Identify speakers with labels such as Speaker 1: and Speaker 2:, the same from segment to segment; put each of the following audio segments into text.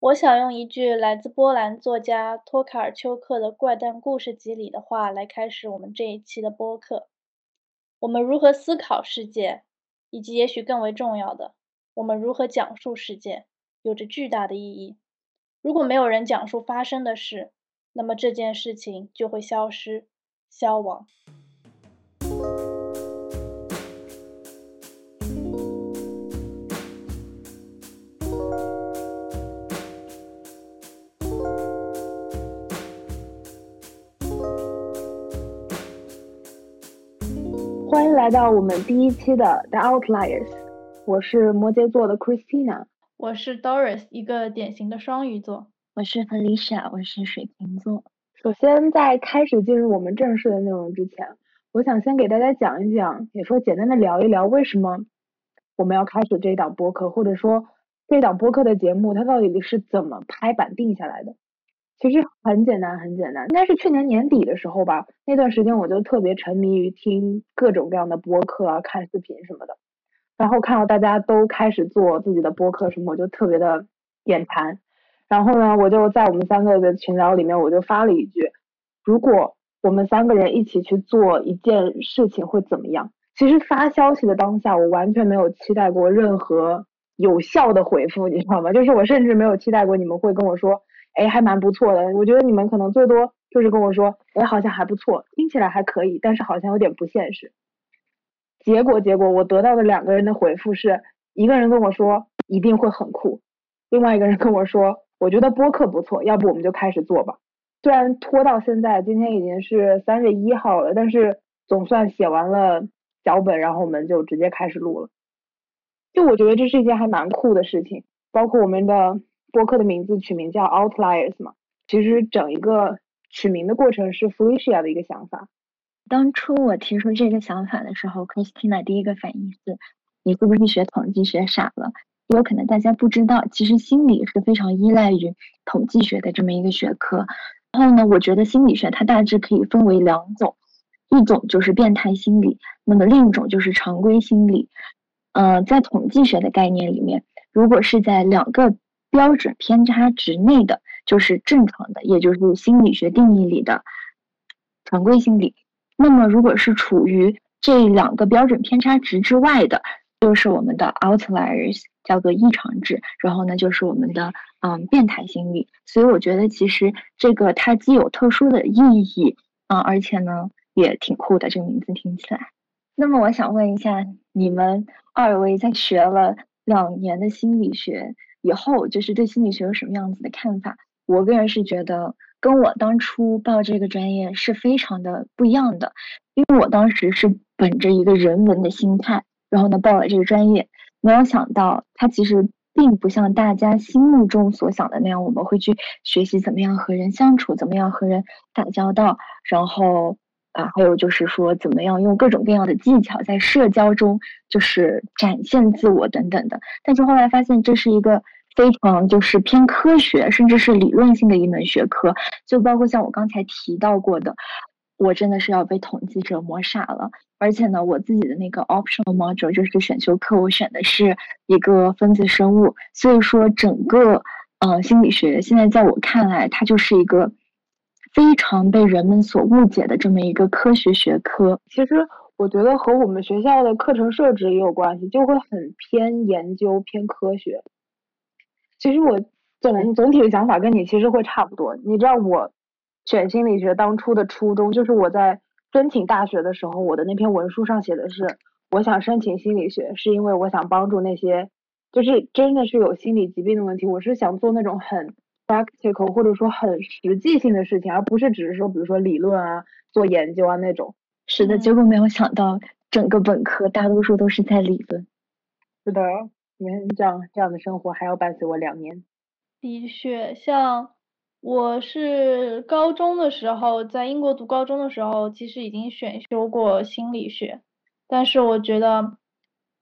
Speaker 1: 我想用一句来自波兰作家托卡尔丘克的《怪诞故事集》里的话来开始我们这一期的播客：我们如何思考世界，以及也许更为重要的，我们如何讲述世界，有着巨大的意义。如果没有人讲述发生的事，那么这件事情就会消失、消亡。
Speaker 2: 来到我们第一期的 The Outliers，我是摩羯座的 Christina，
Speaker 1: 我是 Doris，一个典型的双鱼座。
Speaker 3: 我是 Felicia，我是水瓶座。
Speaker 2: 首先，在开始进入我们正式的内容之前，我想先给大家讲一讲，也说简单的聊一聊为什么我们要开始这一档播客，或者说这一档播客的节目它到底是怎么拍板定下来的。其实很简单，很简单，应该是去年年底的时候吧。那段时间我就特别沉迷于听各种各样的播客啊，看视频什么的。然后看到大家都开始做自己的播客什么，我就特别的眼馋。然后呢，我就在我们三个的群聊里面，我就发了一句：如果我们三个人一起去做一件事情会怎么样？其实发消息的当下，我完全没有期待过任何有效的回复，你知道吗？就是我甚至没有期待过你们会跟我说。哎，还蛮不错的。我觉得你们可能最多就是跟我说，哎，好像还不错，听起来还可以，但是好像有点不现实。结果，结果我得到的两个人的回复是，一个人跟我说一定会很酷，另外一个人跟我说，我觉得播客不错，要不我们就开始做吧。虽然拖到现在，今天已经是三月一号了，但是总算写完了脚本，然后我们就直接开始录了。就我觉得这是一件还蛮酷的事情，包括我们的。播客的名字取名叫 Outliers 嘛，其实整一个取名的过程是 Felicia 的一个想法。
Speaker 3: 当初我提出这个想法的时候，Christina 第一个反应是：你是不是学统计学傻了？有可能大家不知道，其实心理是非常依赖于统计学的这么一个学科。然后呢，我觉得心理学它大致可以分为两种，一种就是变态心理，那么另一种就是常规心理。嗯，在统计学的概念里面，如果是在两个标准偏差值内的就是正常的，也就是心理学定义里的常规心理。那么，如果是处于这两个标准偏差值之外的，就是我们的 outliers，叫做异常值。然后呢，就是我们的嗯变态心理。所以我觉得其实这个它既有特殊的意义啊，而且呢也挺酷的，这个名字听起来。那么我想问一下，你们二位在学了两年的心理学？以后就是对心理学有什么样子的看法？我个人是觉得跟我当初报这个专业是非常的不一样的，因为我当时是本着一个人文的心态，然后呢报了这个专业，没有想到它其实并不像大家心目中所想的那样，我们会去学习怎么样和人相处，怎么样和人打交道，然后。啊，还有就是说，怎么样用各种各样的技巧在社交中就是展现自我等等的。但是后来发现，这是一个非常就是偏科学，甚至是理论性的一门学科。就包括像我刚才提到过的，我真的是要被统计折磨傻了。而且呢，我自己的那个 optional module 就是个选修课，我选的是一个分子生物。所以说，整个呃心理学现在在我看来，它就是一个。非常被人们所误解的这么一个科学学科，
Speaker 2: 其实我觉得和我们学校的课程设置也有关系，就会很偏研究、偏科学。其实我总总体的想法跟你其实会差不多。你知道我选心理学当初的初衷，就是我在申请大学的时候，我的那篇文书上写的是，我想申请心理学，是因为我想帮助那些就是真的是有心理疾病的问题，我是想做那种很。practical 或者说很实际性的事情，而不是只是说，比如说理论啊、做研究啊那种。
Speaker 3: 是的，结果没有想到，整个本科大多数都是在理论。
Speaker 2: 是的，每天这样这样的生活还要伴随我两年。
Speaker 1: 的确，像我是高中的时候，在英国读高中的时候，其实已经选修过心理学，但是我觉得，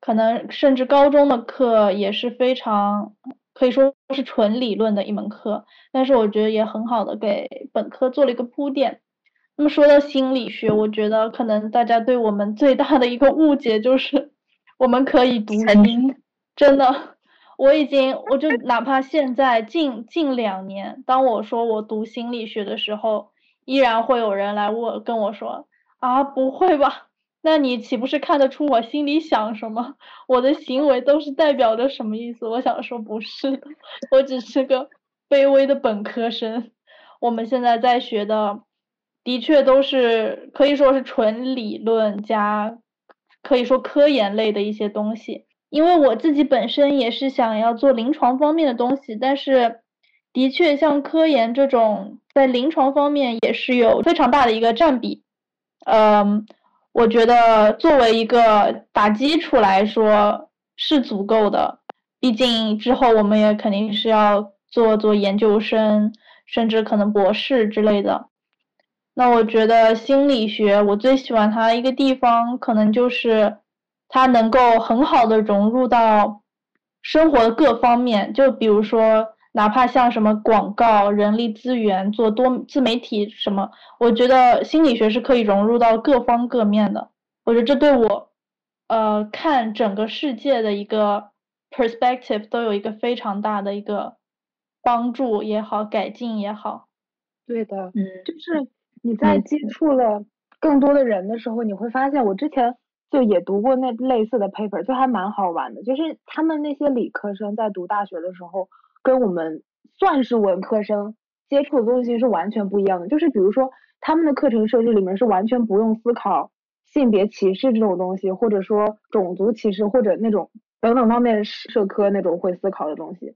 Speaker 1: 可能甚至高中的课也是非常。可以说是纯理论的一门课，但是我觉得也很好的给本科做了一个铺垫。那么说到心理学，我觉得可能大家对我们最大的一个误解就是我们可以读心，真的，我已经，我就哪怕现在近近两年，当我说我读心理学的时候，依然会有人来问跟我说啊，不会吧？那你岂不是看得出我心里想什么？我的行为都是代表着什么意思？我想说不是的，我只是个卑微的本科生。我们现在在学的，的确都是可以说是纯理论加，可以说科研类的一些东西。因为我自己本身也是想要做临床方面的东西，但是的确像科研这种在临床方面也是有非常大的一个占比。嗯，我觉得作为一个打基础来说是足够的，毕竟之后我们也肯定是要做做研究生。甚至可能博士之类的，那我觉得心理学我最喜欢它的一个地方，可能就是它能够很好的融入到生活的各方面。就比如说，哪怕像什么广告、人力资源、做多自媒体什么，我觉得心理学是可以融入到各方各面的。我觉得这对我，呃，看整个世界的一个 perspective 都有一个非常大的一个。帮助也好，改进也好，
Speaker 2: 对的，嗯，就是你在接触了更多的人的时候，你会发现，我之前就也读过那类似的 paper，就还蛮好玩的。就是他们那些理科生在读大学的时候，跟我们算是文科生接触的东西是完全不一样的。就是比如说，他们的课程设置里面是完全不用思考性别歧视这种东西，或者说种族歧视或者那种等等方面社科那种会思考的东西。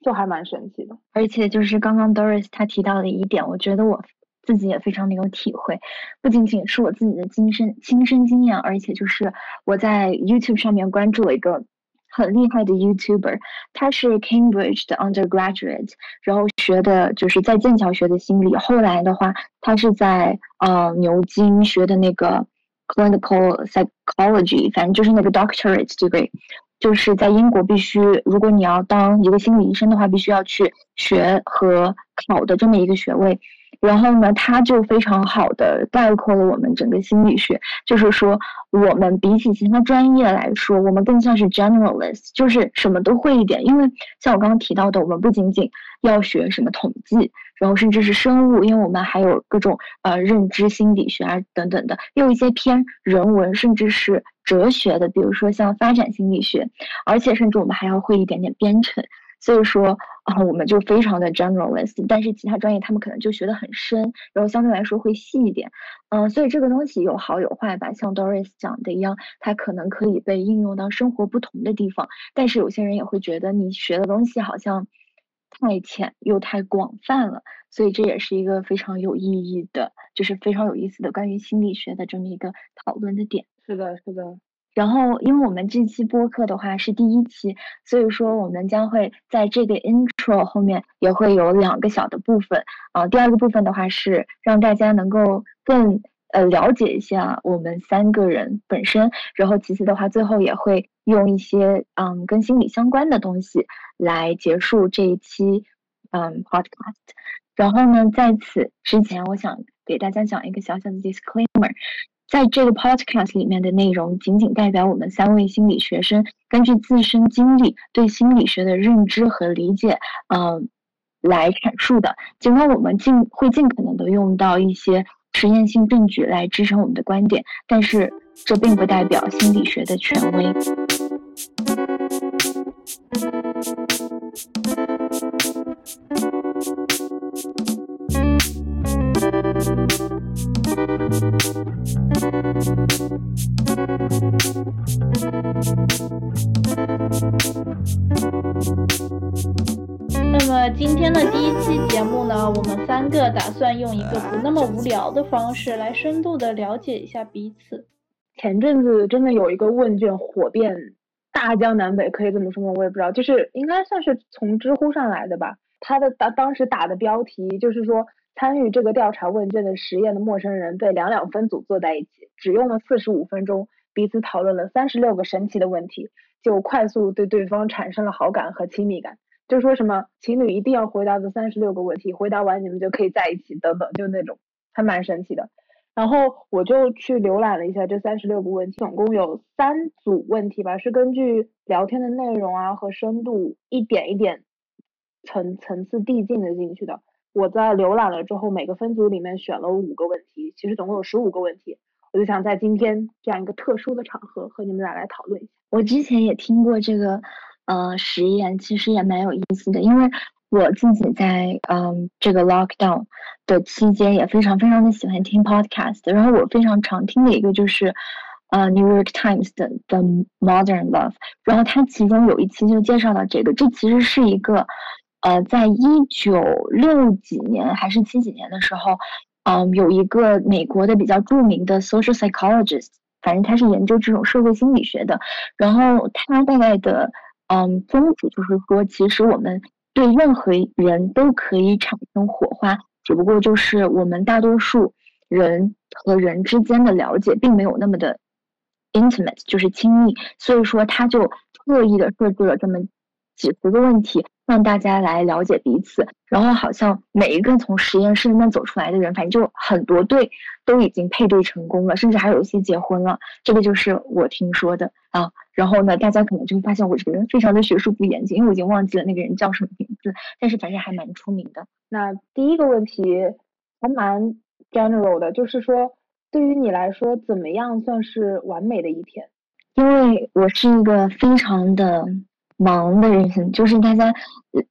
Speaker 2: 就还蛮神奇的，
Speaker 3: 而且就是刚刚 Doris 他提到的一点，我觉得我自己也非常的有体会，不仅仅是我自己的亲身亲身经验，而且就是我在 YouTube 上面关注了一个很厉害的 YouTuber，他是 Cambridge 的 undergraduate，然后学的就是在剑桥学的心理，后来的话他是在呃牛津学的那个 clinical psychology，反正就是那个 doctorate degree。就是在英国，必须如果你要当一个心理医生的话，必须要去学和考的这么一个学位。然后呢，他就非常好的概括了我们整个心理学，就是说我们比起其他专业来说，我们更像是 generalist，就是什么都会一点。因为像我刚刚提到的，我们不仅仅要学什么统计，然后甚至是生物，因为我们还有各种呃认知心理学啊等等的，又一些偏人文甚至是哲学的，比如说像发展心理学，而且甚至我们还要会一点点编程。所以说啊，我们就非常的 generalist，但是其他专业他们可能就学得很深，然后相对来说会细一点。嗯，所以这个东西有好有坏吧。像 Doris 讲的一样，它可能可以被应用到生活不同的地方，但是有些人也会觉得你学的东西好像太浅又太广泛了。所以这也是一个非常有意义的，就是非常有意思的关于心理学的这么一个讨论的点。
Speaker 2: 是的，是的。
Speaker 3: 然后，因为我们这期播客的话是第一期，所以说我们将会在这个 intro 后面也会有两个小的部分啊。第二个部分的话是让大家能够更呃了解一下我们三个人本身，然后其次的话最后也会用一些嗯跟心理相关的东西来结束这一期嗯 podcast。然后呢，在此之前，我想给大家讲一个小小的 disclaimer。在这个 podcast 里面的内容，仅仅代表我们三位心理学生根据自身经历对心理学的认知和理解，嗯，来阐述的。尽管我们尽会尽可能的用到一些实验性证据来支撑我们的观点，但是这并不代表心理学的权威。
Speaker 1: 那么今天的第一期节目呢，我们三个打算用一个不那么无聊的方式来深度的了解一下彼此。
Speaker 2: 前阵子真的有一个问卷火遍大江南北，可以这么说吗？我也不知道，就是应该算是从知乎上来的吧。他的当当时打的标题就是说。参与这个调查问卷的实验的陌生人被两两分组坐在一起，只用了四十五分钟，彼此讨论了三十六个神奇的问题，就快速对对方产生了好感和亲密感。就说什么情侣一定要回答这三十六个问题，回答完你们就可以在一起等等，就那种还蛮神奇的。然后我就去浏览了一下这三十六个问题，总共有三组问题吧，是根据聊天的内容啊和深度一点一点层层次递进的进去的。我在浏览了之后，每个分组里面选了五个问题，其实总共有十五个问题。我就想在今天这样一个特殊的场合和你们俩来讨论一下。
Speaker 3: 我之前也听过这个呃实验，其实也蛮有意思的，因为我自己在嗯这个 lockdown 的期间也非常非常的喜欢听 podcast，然后我非常常听的一个就是呃 New York Times 的 The Modern Love，然后它其中有一期就介绍到这个，这其实是一个呃在一九六几年还是七几年的时候。嗯，有一个美国的比较著名的 social psychologist，反正他是研究这种社会心理学的。然后他大概的嗯宗旨就是说，其实我们对任何人都可以产生火花，只不过就是我们大多数人和人之间的了解并没有那么的 intimate，就是亲密。所以说，他就特意的设置了这么几十个问题。让大家来了解彼此，然后好像每一个从实验室里面走出来的人，反正就很多对都已经配对成功了，甚至还有一些结婚了。这个就是我听说的啊。然后呢，大家可能就会发现我这个人非常的学术不严谨，因为我已经忘记了那个人叫什么名字，但是反正还蛮出名的。
Speaker 2: 那第一个问题还蛮 general 的，就是说对于你来说，怎么样算是完美的一天？
Speaker 3: 因为我是一个非常的。忙的人，就是大家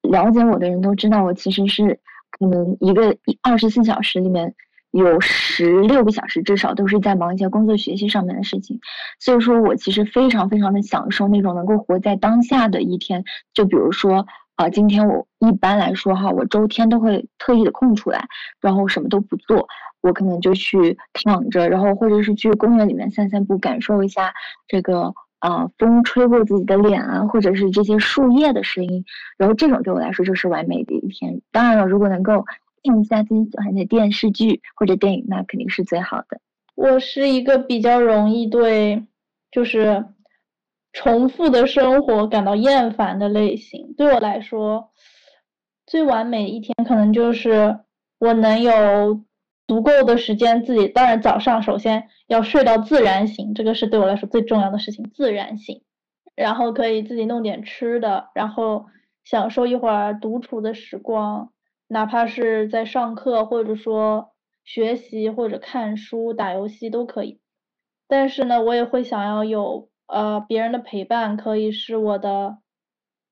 Speaker 3: 了解我的人都知道，我其实是可能一个二十四小时里面有十六个小时至少都是在忙一些工作学习上面的事情，所以说我其实非常非常的享受那种能够活在当下的一天。就比如说啊，今天我一般来说哈，我周天都会特意的空出来，然后什么都不做，我可能就去躺着，然后或者是去公园里面散散步，感受一下这个。啊，风吹过自己的脸啊，或者是这些树叶的声音，然后这种对我来说就是完美的一天。当然了，如果能够看一下自己喜欢的电视剧或者电影，那肯定是最好的。
Speaker 1: 我是一个比较容易对就是重复的生活感到厌烦的类型。对我来说，最完美的一天可能就是我能有。足够的时间，自己当然早上首先要睡到自然醒，这个是对我来说最重要的事情。自然醒，然后可以自己弄点吃的，然后享受一会儿独处的时光，哪怕是在上课，或者说学习或者看书、打游戏都可以。但是呢，我也会想要有呃别人的陪伴，可以是我的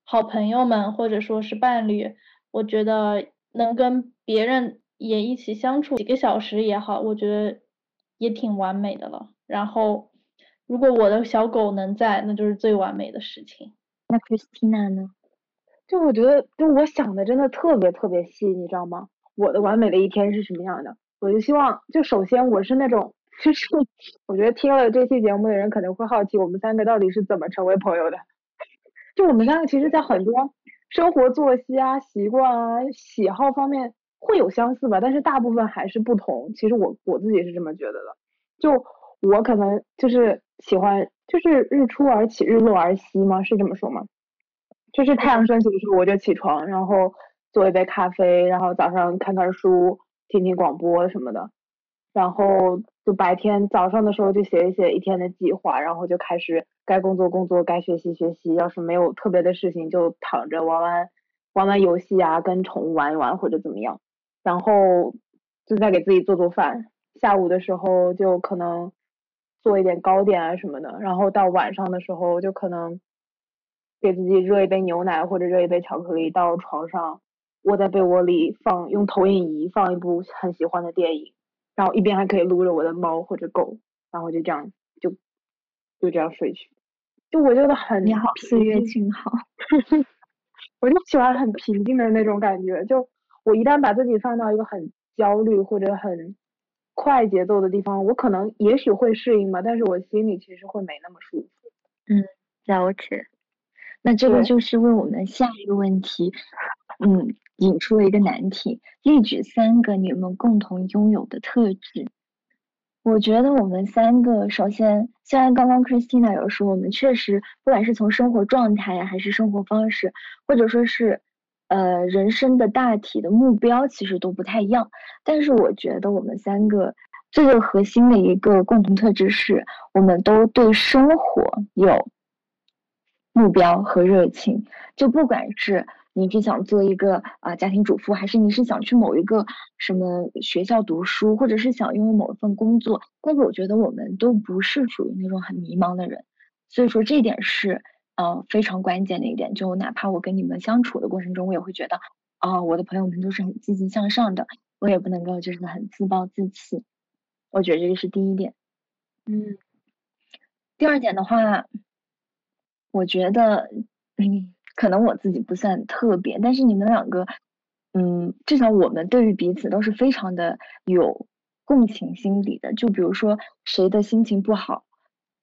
Speaker 1: 好朋友们，或者说是伴侣。我觉得能跟别人。也一起相处几个小时也好，我觉得也挺完美的了。然后，如果我的小狗能在，那就是最完美的事情。
Speaker 3: 那 Christina 呢？
Speaker 2: 就我觉得，就我想的真的特别特别细，你知道吗？我的完美的一天是什么样的？我就希望，就首先我是那种，就是我觉得听了这期节目的人可能会好奇，我们三个到底是怎么成为朋友的？就我们三个其实，在很多生活作息啊、习惯啊、喜好方面。会有相似吧，但是大部分还是不同。其实我我自己是这么觉得的，就我可能就是喜欢，就是日出而起，日落而息吗？是这么说吗？就是太阳升起的时候我就起床，然后做一杯咖啡，然后早上看看书，听听广播什么的，然后就白天早上的时候就写一写一天的计划，然后就开始该工作工作，该学习学习。要是没有特别的事情，就躺着玩玩玩玩游戏啊，跟宠物玩一玩或者怎么样。然后就在给自己做做饭，下午的时候就可能做一点糕点啊什么的，然后到晚上的时候就可能给自己热一杯牛奶或者热一杯巧克力，到床上窝在被窝里放用投影仪放一部很喜欢的电影，然后一边还可以撸着我的猫或者狗，然后就这样就就这样睡去，就我觉得很
Speaker 3: 你好，岁月静好，
Speaker 2: 我就喜欢很平静的那种感觉，就。我一旦把自己放到一个很焦虑或者很快节奏的地方，我可能也许会适应吧，但是我心里其实会没那么舒服。
Speaker 3: 嗯，了解。那这个就是为我们下一个问题，嗯，引出了一个难题：列举三个你们共同拥有的特质。我觉得我们三个，首先，虽然刚刚 Christina 有说，我们确实不管是从生活状态呀，还是生活方式，或者说是。呃，人生的大体的目标其实都不太一样，但是我觉得我们三个最最核心的一个共同特质是，我们都对生活有目标和热情。就不管是你是想做一个啊家庭主妇，还是你是想去某一个什么学校读书，或者是想拥有某一份工作，但是我觉得我们都不是属于那种很迷茫的人。所以说这点是呃非常关键的一点。就哪怕我跟你们相处的过程中，我也会觉得啊我的朋友们都是很积极向上的，我也不能够就是很自暴自弃。我觉得这个是第一点。
Speaker 2: 嗯，
Speaker 3: 第二点的话，我觉得嗯可能我自己不算特别，但是你们两个嗯至少我们对于彼此都是非常的有共情心理的。就比如说谁的心情不好。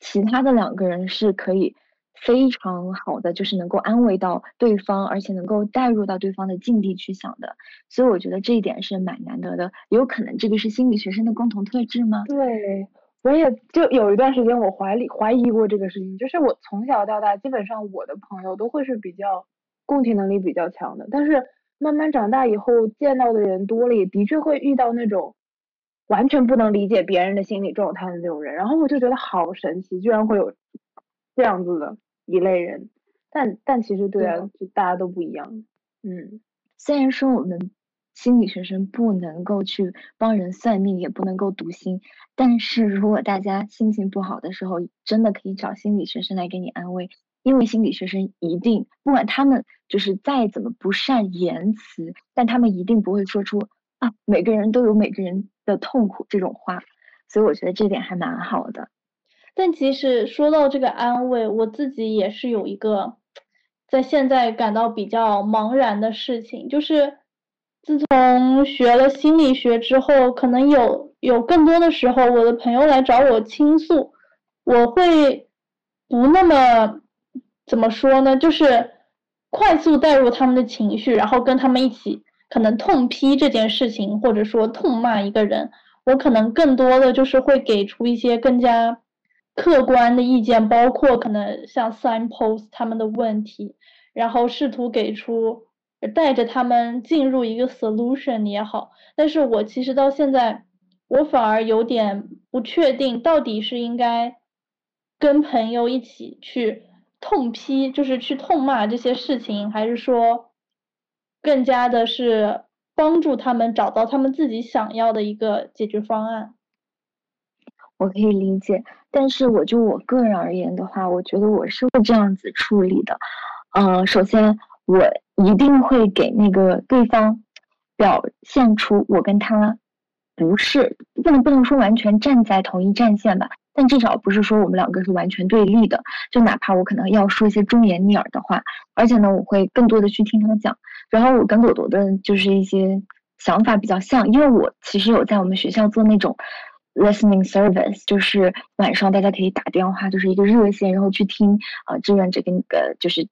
Speaker 3: 其他的两个人是可以非常好的，就是能够安慰到对方，而且能够带入到对方的境地去想的，所以我觉得这一点是蛮难得的。有可能这个是心理学生的共同特质吗？
Speaker 2: 对，我也就有一段时间我怀疑怀疑过这个事情，就是我从小到大基本上我的朋友都会是比较共情能力比较强的，但是慢慢长大以后见到的人多了，也的确会遇到那种。完全不能理解别人的心理状态的那种人，然后我就觉得好神奇，居然会有这样子的一类人。但但其实对啊，就大家都不一样。嗯，
Speaker 3: 虽然说我们心理学生不能够去帮人算命，也不能够读心，但是如果大家心情不好的时候，真的可以找心理学生来给你安慰，因为心理学生一定不管他们就是再怎么不善言辞，但他们一定不会说出啊，每个人都有每个人。的痛苦这种话，所以我觉得这点还蛮好的。
Speaker 1: 但其实说到这个安慰，我自己也是有一个在现在感到比较茫然的事情，就是自从学了心理学之后，可能有有更多的时候，我的朋友来找我倾诉，我会不那么怎么说呢，就是快速带入他们的情绪，然后跟他们一起。可能痛批这件事情，或者说痛骂一个人，我可能更多的就是会给出一些更加客观的意见，包括可能像 signpost 他们的问题，然后试图给出带着他们进入一个 solution 也好。但是我其实到现在，我反而有点不确定，到底是应该跟朋友一起去痛批，就是去痛骂这些事情，还是说。更加的是帮助他们找到他们自己想要的一个解决方案。
Speaker 3: 我可以理解，但是我就我个人而言的话，我觉得我是会这样子处理的。嗯，首先我一定会给那个对方表现出我跟他不是不能不能说完全站在同一战线吧。但至少不是说我们两个是完全对立的，就哪怕我可能要说一些忠言逆耳的话，而且呢，我会更多的去听他讲。然后我跟朵朵的就是一些想法比较像，因为我其实有在我们学校做那种 listening service，就是晚上大家可以打电话，就是一个热线，然后去听呃志愿者跟你的就是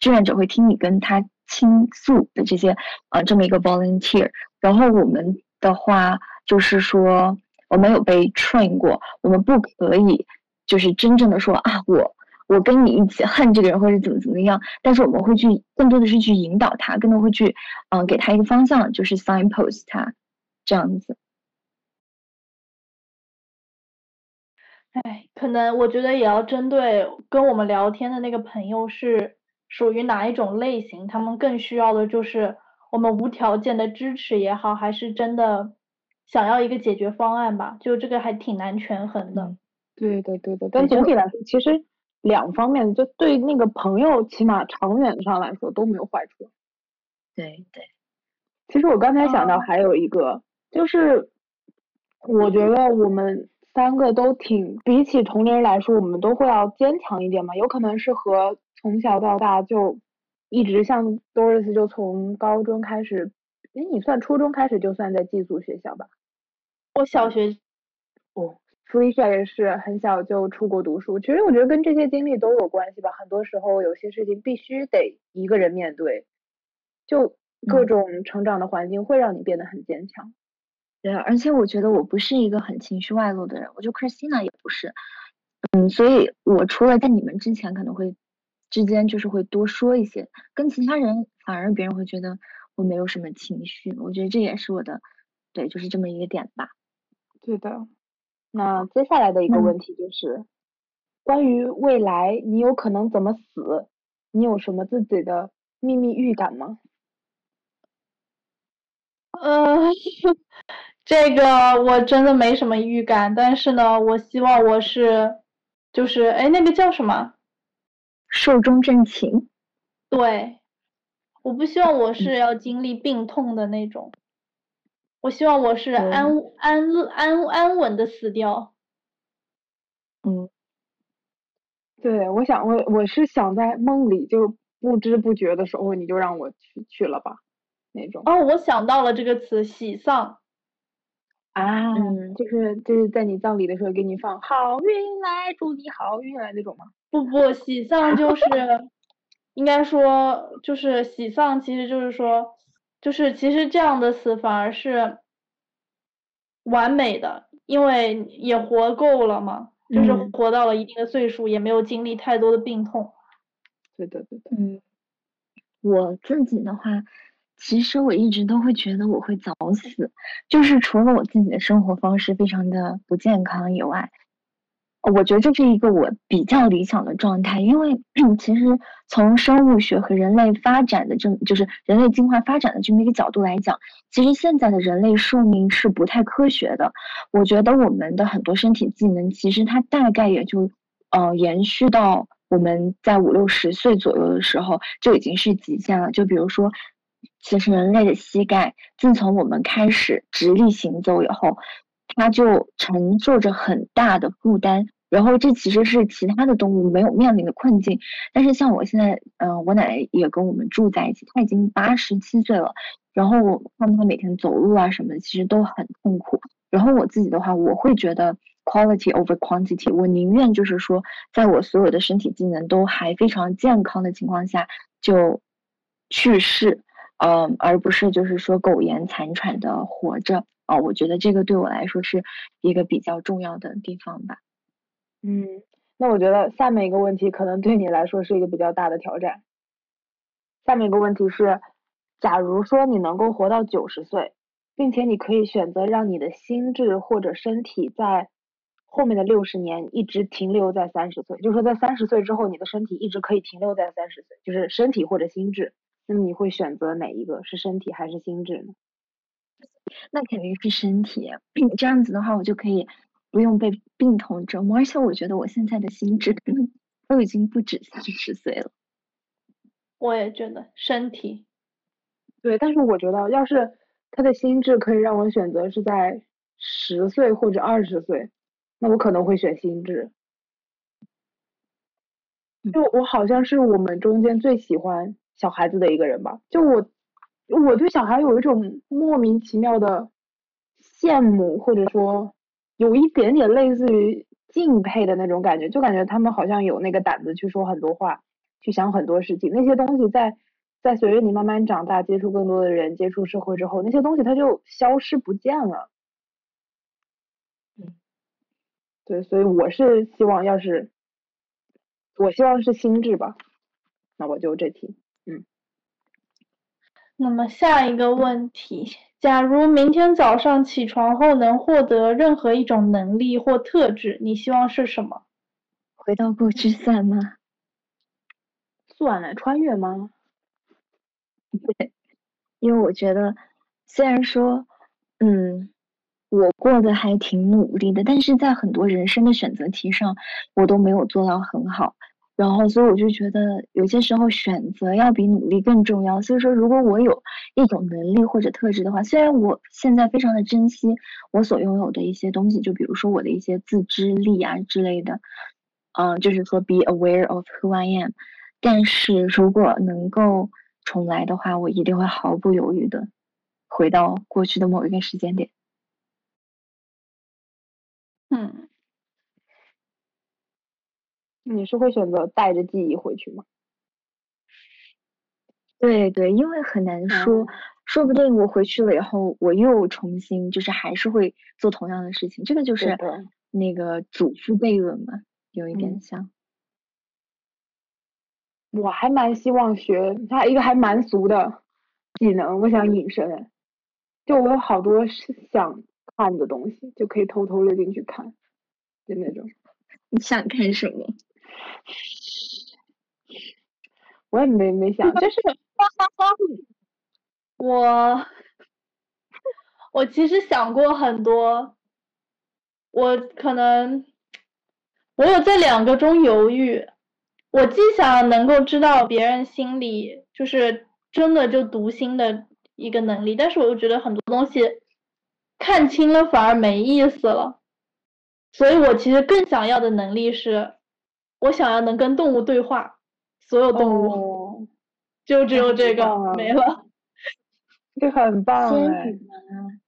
Speaker 3: 志愿者会听你跟他倾诉的这些呃这么一个 volunteer。然后我们的话就是说。我没有被 train 过，我们不可以就是真正的说啊，我我跟你一起恨这个人或者怎么怎么样，但是我们会去更多的是去引导他，更多会去嗯给他一个方向，就是 signpost 他这样子。
Speaker 1: 哎，可能我觉得也要针对跟我们聊天的那个朋友是属于哪一种类型，他们更需要的就是我们无条件的支持也好，还是真的。想要一个解决方案吧，就这个还挺难权衡的。
Speaker 2: 对的，对的。但总体来说，其实两方面，就对那个朋友，起码长远上来说都没有坏处。
Speaker 3: 对对。
Speaker 2: 其实我刚才想到还有一个，就是我觉得我们三个都挺，比起同龄人来说，我们都会要坚强一点嘛。有可能是和从小到大就一直像 Doris 就从高中开始。哎，你算初中开始就算在寄宿学校吧？
Speaker 1: 我小学，
Speaker 2: 哦，Felicia 也是很小就出国读书。其实我觉得跟这些经历都有关系吧。很多时候有些事情必须得一个人面对，就各种成长的环境会让你变得很坚强。
Speaker 3: 对，而且我觉得我不是一个很情绪外露的人，我觉得 Christina 也不是。嗯，所以我除了在你们之前可能会之间就是会多说一些，跟其他人反而别人会觉得。我没有什么情绪，我觉得这也是我的，对，就是这么一个点吧。
Speaker 2: 对的，那接下来的一个问题就是，关于未来你有可能怎么死，你有什么自己的秘密预感吗？
Speaker 1: 呃，这个我真的没什么预感，但是呢，我希望我是，就是哎，那个叫什么？
Speaker 3: 寿终正寝。
Speaker 1: 对，我不希望我是要经历病痛的那种。我希望我是安安乐安安稳的死掉。
Speaker 3: 嗯，
Speaker 2: 对，我想我我是想在梦里就不知不觉的时候你就让我去去了吧，那种。
Speaker 1: 哦，我想到了这个词，喜丧。
Speaker 2: 啊，嗯就是就是在你葬礼的时候给你放好运来，祝你好运来那种吗？
Speaker 1: 不不，喜丧就是，应该说就是喜丧，其实就是说。就是其实这样的死反而是完美的，因为也活够了嘛，就是活到了一定的岁数，也没有经历太多的病痛。
Speaker 2: 对的，对的。
Speaker 3: 嗯，我自己的话，其实我一直都会觉得我会早死，就是除了我自己的生活方式非常的不健康以外。我觉得这是一个我比较理想的状态，因为 其实从生物学和人类发展的这么，就是人类进化发展的这么一个角度来讲，其实现在的人类寿命是不太科学的。我觉得我们的很多身体机能，其实它大概也就，呃，延续到我们在五六十岁左右的时候就已经是极限了。就比如说，其实人类的膝盖，自从我们开始直立行走以后，它就承受着很大的负担。然后这其实是其他的动物没有面临的困境，但是像我现在，嗯，我奶奶也跟我们住在一起，她已经八十七岁了，然后看她每天走路啊什么的，其实都很痛苦。然后我自己的话，我会觉得 quality over quantity，我宁愿就是说，在我所有的身体机能都还非常健康的情况下就去世，嗯，而不是就是说苟延残喘的活着啊。我觉得这个对我来说是一个比较重要的地方吧。
Speaker 2: 嗯，那我觉得下面一个问题可能对你来说是一个比较大的挑战。下面一个问题是，假如说你能够活到九十岁，并且你可以选择让你的心智或者身体在后面的六十年一直停留在三十岁，就是说在三十岁之后，你的身体一直可以停留在三十岁，就是身体或者心智，那么你会选择哪一个是身体还是心智呢？
Speaker 3: 那肯定是身体，这样子的话我就可以。不用被病痛折磨，而且我觉得我现在的心智可能都已经不止三十岁了。
Speaker 1: 我也觉得身体，
Speaker 2: 对，但是我觉得要是他的心智可以让我选择是在十岁或者二十岁，那我可能会选心智。就我好像是我们中间最喜欢小孩子的一个人吧，就我我对小孩有一种莫名其妙的羡慕，或者说。有一点点类似于敬佩的那种感觉，就感觉他们好像有那个胆子去说很多话，去想很多事情。那些东西在在随着你慢慢长大，接触更多的人，接触社会之后，那些东西它就消失不见了。嗯，对，所以我是希望，要是我希望是心智吧，那我就这题，嗯。
Speaker 1: 那么下一个问题。假如明天早上起床后能获得任何一种能力或特质，你希望是什么？
Speaker 3: 回到过去算吗？
Speaker 2: 算了，穿越吗？
Speaker 3: 对，因为我觉得，虽然说，嗯，我过得还挺努力的，但是在很多人生的选择题上，我都没有做到很好。然后，所以我就觉得有些时候选择要比努力更重要。所以说，如果我有一种能力或者特质的话，虽然我现在非常的珍惜我所拥有的一些东西，就比如说我的一些自知力啊之类的，嗯，就是说 be aware of who I am。但是如果能够重来的话，我一定会毫不犹豫的回到过去的某一个时间点。
Speaker 2: 你是会选择带着记忆回去吗？
Speaker 3: 对对，因为很难说，说不定我回去了以后，我又重新就是还是会做同样的事情，这个就是那个祖父悖论嘛，有一点像。
Speaker 2: 我还蛮希望学他一个还蛮俗的技能，我想隐身，就我有好多想看的东西，就可以偷偷溜进去看。就那种。
Speaker 3: 你 想看什么？
Speaker 2: 我也没没想，就是
Speaker 1: 我我其实想过很多，我可能我有在两个中犹豫。我既想能够知道别人心里，就是真的就读心的一个能力，但是我又觉得很多东西看清了反而没意思了。所以我其实更想要的能力是，我想要能跟动物对话，所有动物，就只有这个没了，
Speaker 2: 这很棒哎！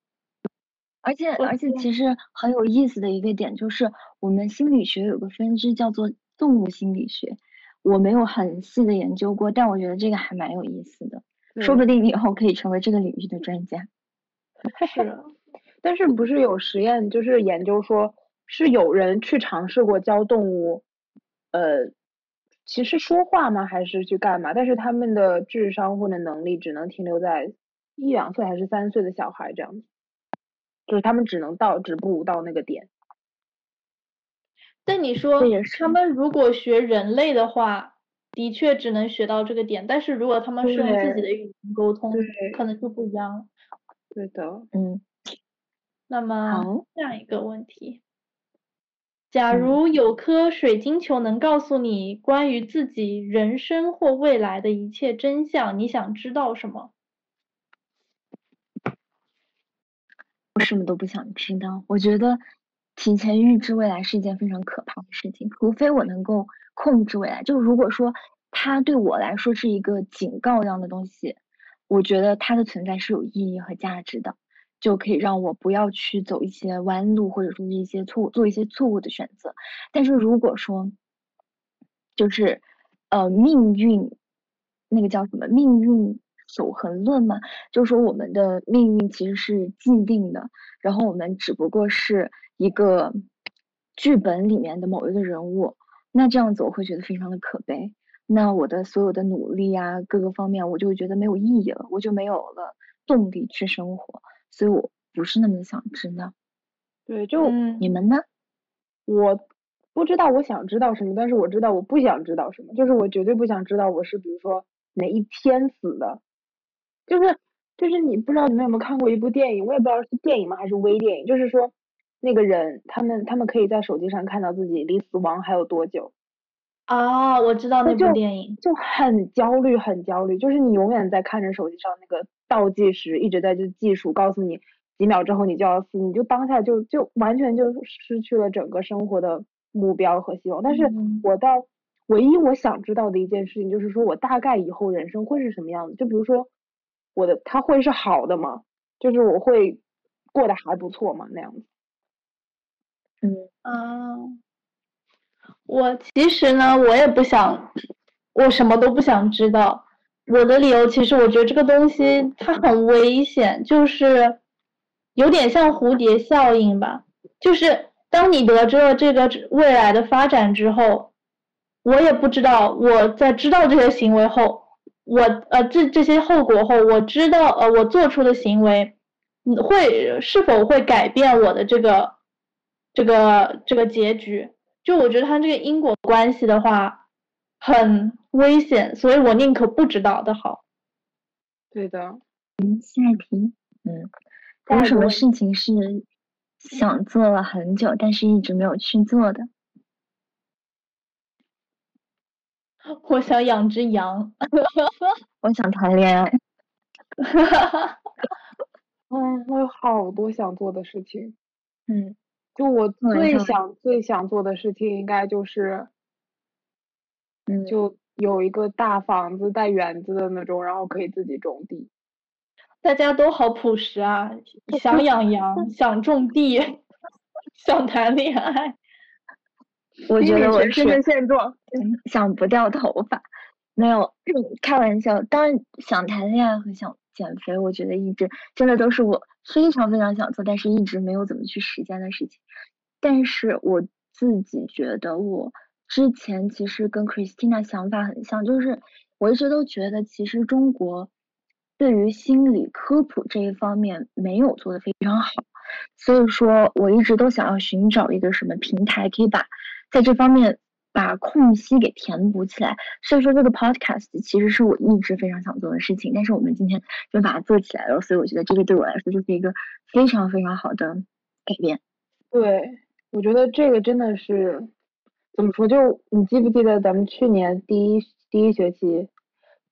Speaker 3: 而且而且其实很有意思的一个点就是，我们心理学有个分支叫做动物心理学，我没有很细的研究过，但我觉得这个还蛮有意思的，说不定你以后可以成为这个领域的专家。
Speaker 2: 是，但是不是有实验就是研究说？是有人去尝试过教动物，呃，其实说话吗？还是去干嘛？但是他们的智商或者能力只能停留在一两岁还是三岁的小孩这样子，就是他们只能到止步到那个点。
Speaker 1: 但你说他们如果学人类的话，的确只能学到这个点。但是如果他们是用自己的语言沟通，可能就不一样了。
Speaker 2: 对的，
Speaker 3: 嗯。
Speaker 1: 那么下一个问题。假如有颗水晶球能告诉你关于自己人生或未来的一切真相，你想知道什么？
Speaker 3: 我什么都不想知道。我觉得提前预知未来是一件非常可怕的事情，除非我能够控制未来。就如果说它对我来说是一个警告一样的东西，我觉得它的存在是有意义和价值的。就可以让我不要去走一些弯路，或者说一些错误做一些错误的选择。但是如果说，就是呃命运，那个叫什么命运守恒论嘛，就是说我们的命运其实是既定的，然后我们只不过是一个剧本里面的某一个人物。那这样子我会觉得非常的可悲。那我的所有的努力呀，各个方面我就觉得没有意义了，我就没有了动力去生活。所以我不是那么想知道，
Speaker 2: 对，就
Speaker 3: 你们呢？
Speaker 2: 我不知道我想知道什么，但是我知道我不想知道什么，就是我绝对不想知道我是比如说哪一天死的，就是就是你不知道你们有没有看过一部电影，我也不知道是电影吗还是微电影，就是说那个人他们他们可以在手机上看到自己离死亡还有多久。
Speaker 1: 啊，我知道那部电影，
Speaker 2: 就很焦虑，很焦虑，就是你永远在看着手机上那个倒计时，一直在就计数，告诉你几秒之后你就要死，你就当下就就完全就失去了整个生活的目标和希望。但是我到唯一我想知道的一件事情，就是说我大概以后人生会是什么样子，就比如说我的他会是好的吗？就是我会过得还不错吗？那样子？
Speaker 3: 嗯
Speaker 1: 啊。我其实呢，我也不想，我什么都不想知道。我的理由其实，我觉得这个东西它很危险，就是有点像蝴蝶效应吧。就是当你得知了这个未来的发展之后，我也不知道我在知道这些行为后，我呃这这些后果后，我知道呃我做出的行为会是否会改变我的这个这个这个结局。就我觉得他这个因果关系的话很危险，所以我宁可不知道的好。
Speaker 2: 对的。
Speaker 3: 嗯，下一题。嗯，有什么事情是想做了很久，但是一直没有去做的？
Speaker 1: 我想养只羊。
Speaker 3: 我想谈恋爱。
Speaker 2: 嗯，我有好多想做的事情。
Speaker 3: 嗯。
Speaker 2: 就我最想最想做的事情，应该就是，
Speaker 3: 嗯，
Speaker 2: 就有一个大房子带园子的那种，然后可以自己种地。
Speaker 1: 大家都好朴实啊，想养羊，想种地，想谈恋爱。
Speaker 3: 我觉得我
Speaker 2: 是现状，
Speaker 3: 想不掉头发，没有开玩笑。当然想谈恋爱和想减肥，我觉得一直真的都是我。非常非常想做，但是一直没有怎么去实践的事情。但是我自己觉得，我之前其实跟 Christina 想法很像，就是我一直都觉得，其实中国对于心理科普这一方面没有做的非常好。所以说我一直都想要寻找一个什么平台，可以把在这方面把空隙给填补起来。所以说这个 podcast 其实是我一直非常想做的事情，但是我们今天就把它做起来了，所以我觉得这个对我来说就是一个非常非常好的改变。
Speaker 2: 对，我觉得这个真的是怎么说？就你记不记得咱们去年第一第一学期，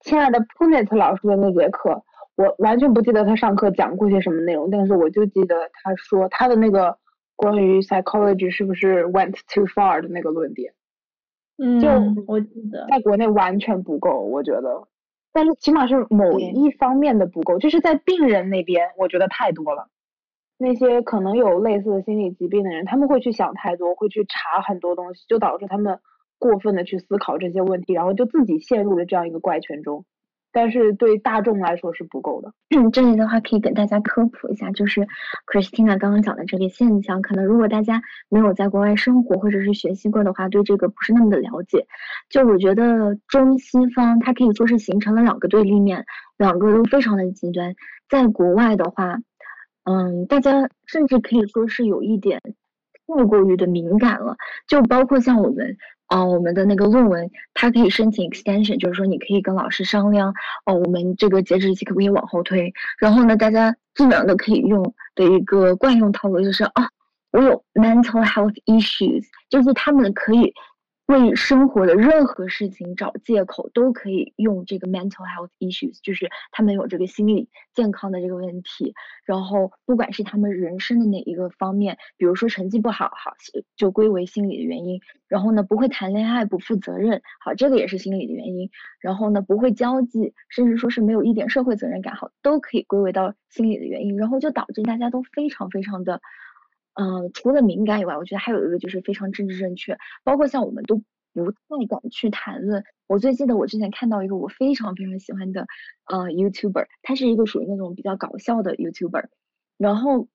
Speaker 2: 亲爱的 Punet 老师的那节课？我完全不记得他上课讲过些什么内容，但是我就记得他说他的那个关于 psychology 是不是 went too far 的那个论点，
Speaker 1: 嗯，
Speaker 2: 就
Speaker 1: 我记得
Speaker 2: 在国内完全不够，我觉得，但是起码是某一方面的不够，就是在病人那边，我觉得太多了。那些可能有类似的心理疾病的人，他们会去想太多，会去查很多东西，就导致他们过分的去思考这些问题，然后就自己陷入了这样一个怪圈中。但是对大众来说是不够的。
Speaker 3: 这里的话可以给大家科普一下，就是 Christina 刚刚讲的这个现象，可能如果大家没有在国外生活或者是学习过的话，对这个不是那么的了解。就我觉得中西方它可以说是形成了两个对立面，两个都非常的极端。在国外的话，嗯，大家甚至可以说是有一点太过于的敏感了，就包括像我们。啊，我们的那个论文，它可以申请 extension，就是说你可以跟老师商量，哦，我们这个截止日期可不可以往后推？然后呢，大家基本上都可以用的一个惯用套路就是，啊，我有 mental health issues，就是他们可以。为生活的任何事情找借口，都可以用这个 mental health issues，就是他们有这个心理健康的这个问题。然后，不管是他们人生的哪一个方面，比如说成绩不好，好就归为心理的原因。然后呢，不会谈恋爱，不负责任，好，这个也是心理的原因。然后呢，不会交际，甚至说是没有一点社会责任感，好，都可以归为到心理的原因。然后就导致大家都非常非常的。嗯，除了敏感以外，我觉得还有一个就是非常政治正确，包括像我们都不太敢去谈论。我最记得我之前看到一个我非常非常喜欢的呃 YouTuber，他是一个属于那种比较搞笑的 YouTuber，然后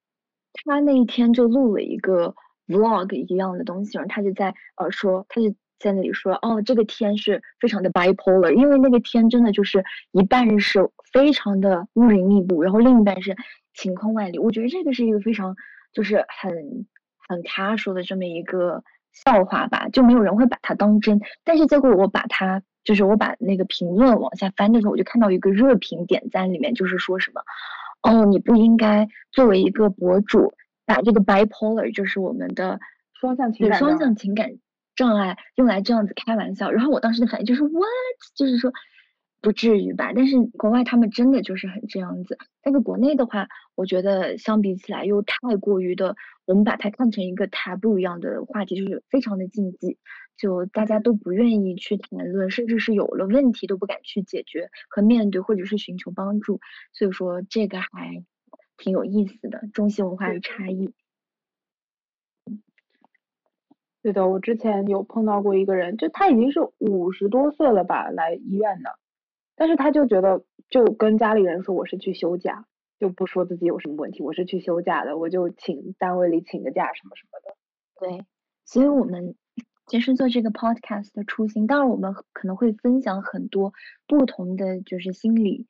Speaker 3: 他那一天就录了一个 Vlog 一样的东西，然后他就在呃说，他就在那里说，哦，这个天是非常的 bipolar，因为那个天真的就是一半是非常的乌云密布，然后另一半是晴空万里。我觉得这个是一个非常。就是很很卡说的这么一个笑话吧，就没有人会把它当真。但是结果我把它，就是我把那个评论往下翻的时候，我就看到一个热评点赞里面，就是说什么，哦，你不应该作为一个博主，把这个 bipolar，就是我们的
Speaker 2: 双向情感
Speaker 3: 双向情感障碍用来这样子开玩笑。然后我当时的反应就是 what，就是说。不至于吧，但是国外他们真的就是很这样子。但是国内的话，我觉得相比起来又太过于的，我们把它看成一个 taboo 一样的话题，就是非常的禁忌，就大家都不愿意去谈论，甚至是有了问题都不敢去解决和面对，或者是寻求帮助。所以说这个还挺有意思的，中西文化的差异。
Speaker 2: 对的，我之前有碰到过一个人，就他已经是五十多岁了吧，来医院的。但是他就觉得，就跟家里人说我是去休假，就不说自己有什么问题，我是去休假的，我就请单位里请个假什么什么的。
Speaker 3: 对，所以我们其实做这个 podcast 的初心，当然我们可能会分享很多不同的就是心理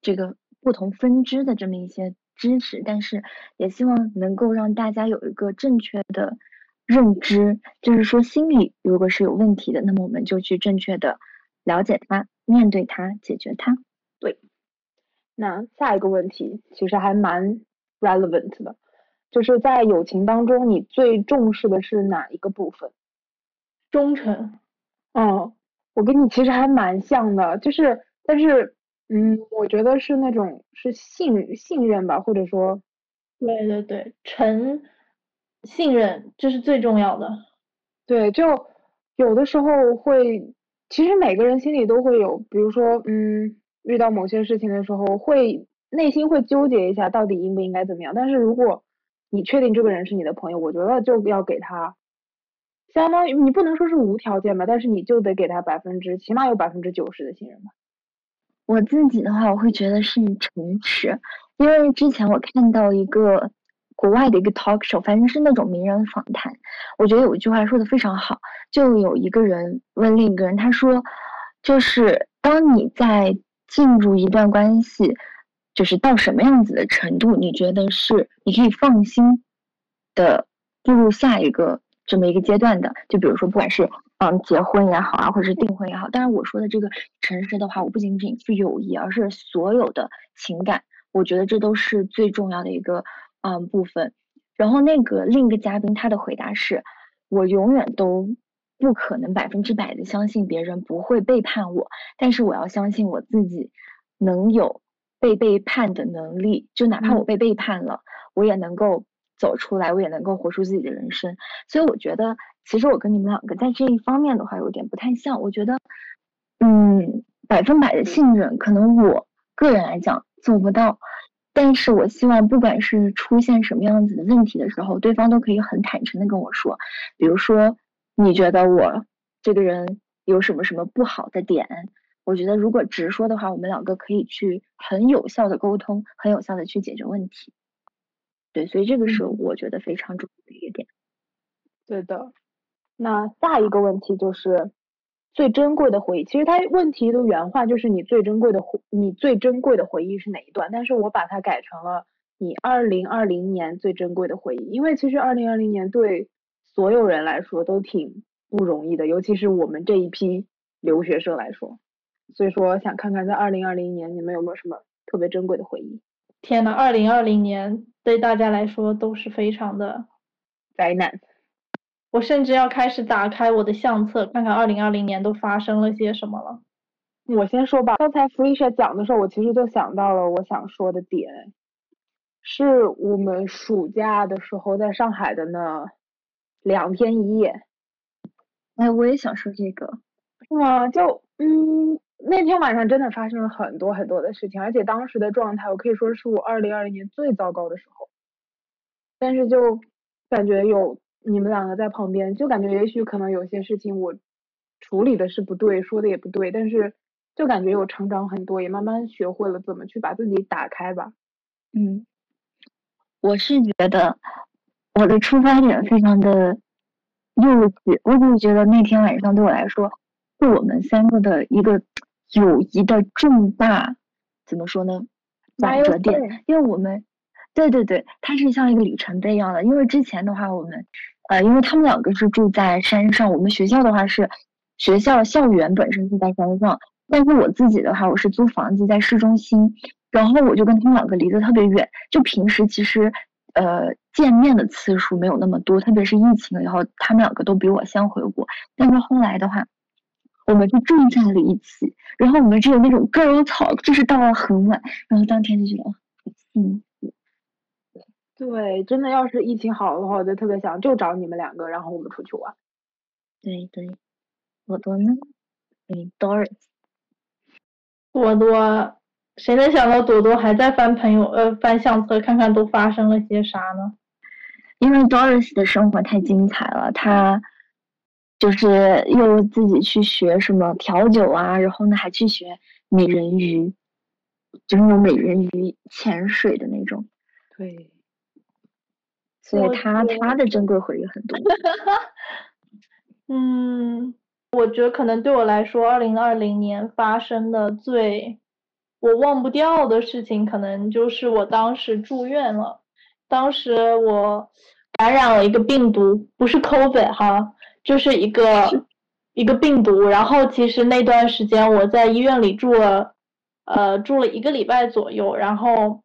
Speaker 3: 这个不同分支的这么一些知识，但是也希望能够让大家有一个正确的认知，就是说心理如果是有问题的，那么我们就去正确的了解它。面对它，解决它。
Speaker 2: 对，那下一个问题其实还蛮 relevant 的，就是在友情当中，你最重视的是哪一个部分？
Speaker 1: 忠诚。
Speaker 2: 嗯，我跟你其实还蛮像的，就是，但是，嗯，我觉得是那种是信信任吧，或者说，
Speaker 1: 对对对，诚信任这是最重要的。
Speaker 2: 对，就有的时候会。其实每个人心里都会有，比如说，嗯，遇到某些事情的时候，会内心会纠结一下，到底应不应该怎么样。但是如果你确定这个人是你的朋友，我觉得就要给他，相当于你不能说是无条件吧，但是你就得给他百分之起码有百分之九十的信任吧。
Speaker 3: 我自己的话，我会觉得是诚实，因为之前我看到一个。国外的一个 talk show，反正是那种名人访谈。我觉得有一句话说的非常好，就有一个人问另一个人，他说，就是当你在进入一段关系，就是到什么样子的程度，你觉得是你可以放心的步入下一个这么一个阶段的？就比如说，不管是嗯结婚也好啊，或者是订婚也好，当然我说的这个诚实的话，我不仅仅是友谊，而是所有的情感，我觉得这都是最重要的一个嗯部分。然后那个另一个嘉宾他的回答是：我永远都不可能百分之百的相信别人不会背叛我，但是我要相信我自己能有。被背叛的能力，就哪怕我被背叛了，我也能够走出来，我也能够活出自己的人生。所以我觉得，其实我跟你们两个在这一方面的话有点不太像。我觉得，嗯，百分百的信任，可能我个人来讲做不到。但是我希望，不管是出现什么样子的问题的时候，对方都可以很坦诚的跟我说，比如说，你觉得我这个人有什么什么不好的点。我觉得如果直说的话，我们两个可以去很有效的沟通，很有效的去解决问题。对，所以这个是我觉得非常重要的一个点。
Speaker 2: 对的。那下一个问题就是最珍贵的回忆。其实他问题的原话就是你最珍贵的回，你最珍贵的回忆是哪一段？但是我把它改成了你二零二零年最珍贵的回忆，因为其实二零二零年对所有人来说都挺不容易的，尤其是我们这一批留学生来说。所以说，想看看在二零二零年你们有没有什么特别珍贵的回忆？
Speaker 1: 天呐，二零二零年对大家来说都是非常的
Speaker 2: 灾难。
Speaker 1: 我甚至要开始打开我的相册，看看二零二零年都发生了些什么了。
Speaker 2: 我先说吧，刚才 Felicia 讲的时候，我其实就想到了我想说的点，是我们暑假的时候在上海的那两天一夜。
Speaker 3: 哎，我也想说这个。
Speaker 2: 是吗？就嗯。那天晚上真的发生了很多很多的事情，而且当时的状态，我可以说是我二零二零年最糟糕的时候。但是就感觉有你们两个在旁边，就感觉也许可能有些事情我处理的是不对，说的也不对，但是就感觉有成长很多，也慢慢学会了怎么去把自己打开吧。
Speaker 3: 嗯，我是觉得我的出发点非常的幼稚，我只是觉得那天晚上对我来说，是我们三个的一个。友谊的重大怎么说呢？转折点，因为我们，对对对，它是像一个里程碑一样的。因为之前的话，我们，呃，因为他们两个是住在山上，我们学校的话是学校校园本身是在山上，但是我自己的话，我是租房子在市中心，然后我就跟他们两个离得特别远，就平时其实，呃，见面的次数没有那么多，特别是疫情以后，他们两个都比我先回国，但是后来的话。我们就住在了一起，然后我们只有那种 girl talk，就是到了很晚，然后当天就觉得嗯，
Speaker 2: 对，真的要是疫情好的话，我就特别想就找你们两个，然后我们出去玩。
Speaker 3: 对对，朵朵呢？嗯，Doris，
Speaker 1: 朵朵，谁能想到朵朵还在翻朋友呃翻相册，看看都发生了些啥呢？
Speaker 3: 因为 Doris 的生活太精彩了，她。就是又自己去学什么调酒啊，然后呢还去学美人鱼，就是那种美人鱼潜水的那种。
Speaker 2: 对，
Speaker 3: 所以他他的珍贵回忆很多。
Speaker 1: 嗯，我觉得可能对我来说，二零二零年发生的最我忘不掉的事情，可能就是我当时住院了。当时我感染了一个病毒，不是 COVID 哈。就是一个一个病毒，然后其实那段时间我在医院里住了，呃，住了一个礼拜左右，然后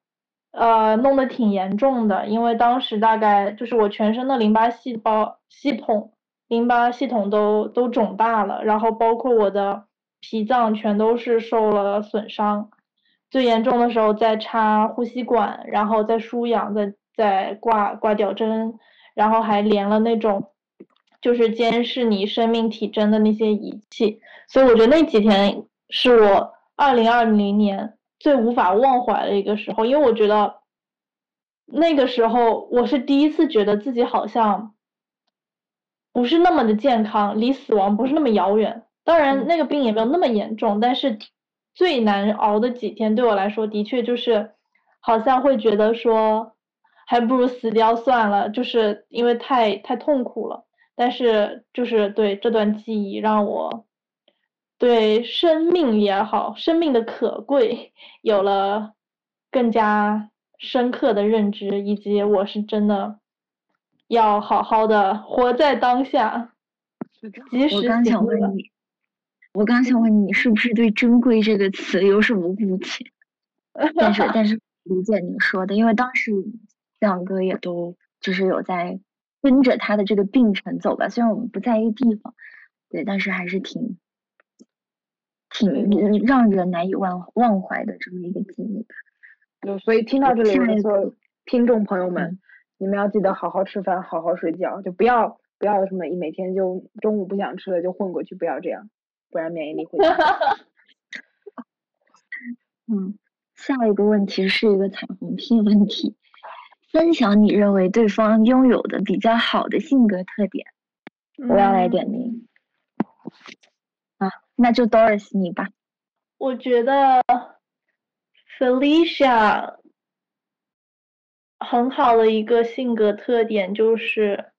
Speaker 1: 呃，弄得挺严重的，因为当时大概就是我全身的淋巴细胞系统、淋巴系统都都肿大了，然后包括我的脾脏全都是受了损伤，最严重的时候在插呼吸管，然后在输氧，在在挂挂吊针，然后还连了那种。就是监视你生命体征的那些仪器，所以我觉得那几天是我二零二零年最无法忘怀的一个时候，因为我觉得那个时候我是第一次觉得自己好像不是那么的健康，离死亡不是那么遥远。当然那个病也没有那么严重，但是最难熬的几天对我来说，的确就是好像会觉得说还不如死掉算了，就是因为太太痛苦了。但是，就是对这段记忆，让我对生命也好，生命的可贵有了更加深刻的认知，以及我是真的要好好的活在当下。及时
Speaker 3: 我刚想问你，我刚想问你，你是不是对“珍贵”这个词有什么误解？但是但是理解你说的，因为当时两个也都就是有在跟着他的这个病程走吧，虽然我们不在一个地方，对，但是还是挺挺让人难以忘忘怀的这么一个经历吧。
Speaker 2: 就所以听到这里的所有听众朋友们，你们要记得好好吃饭，好好睡觉，就不要不要什么一每天就中午不想吃了就混过去，不要这样，不然免疫力会。
Speaker 3: 嗯。下一个问题是一个彩虹屁问题，分享你认为对方拥有的比较好的性格特点。我要来点名。啊，那就 Doris 你吧。
Speaker 1: 我觉得 Felicia 很好的一个性格特点就是，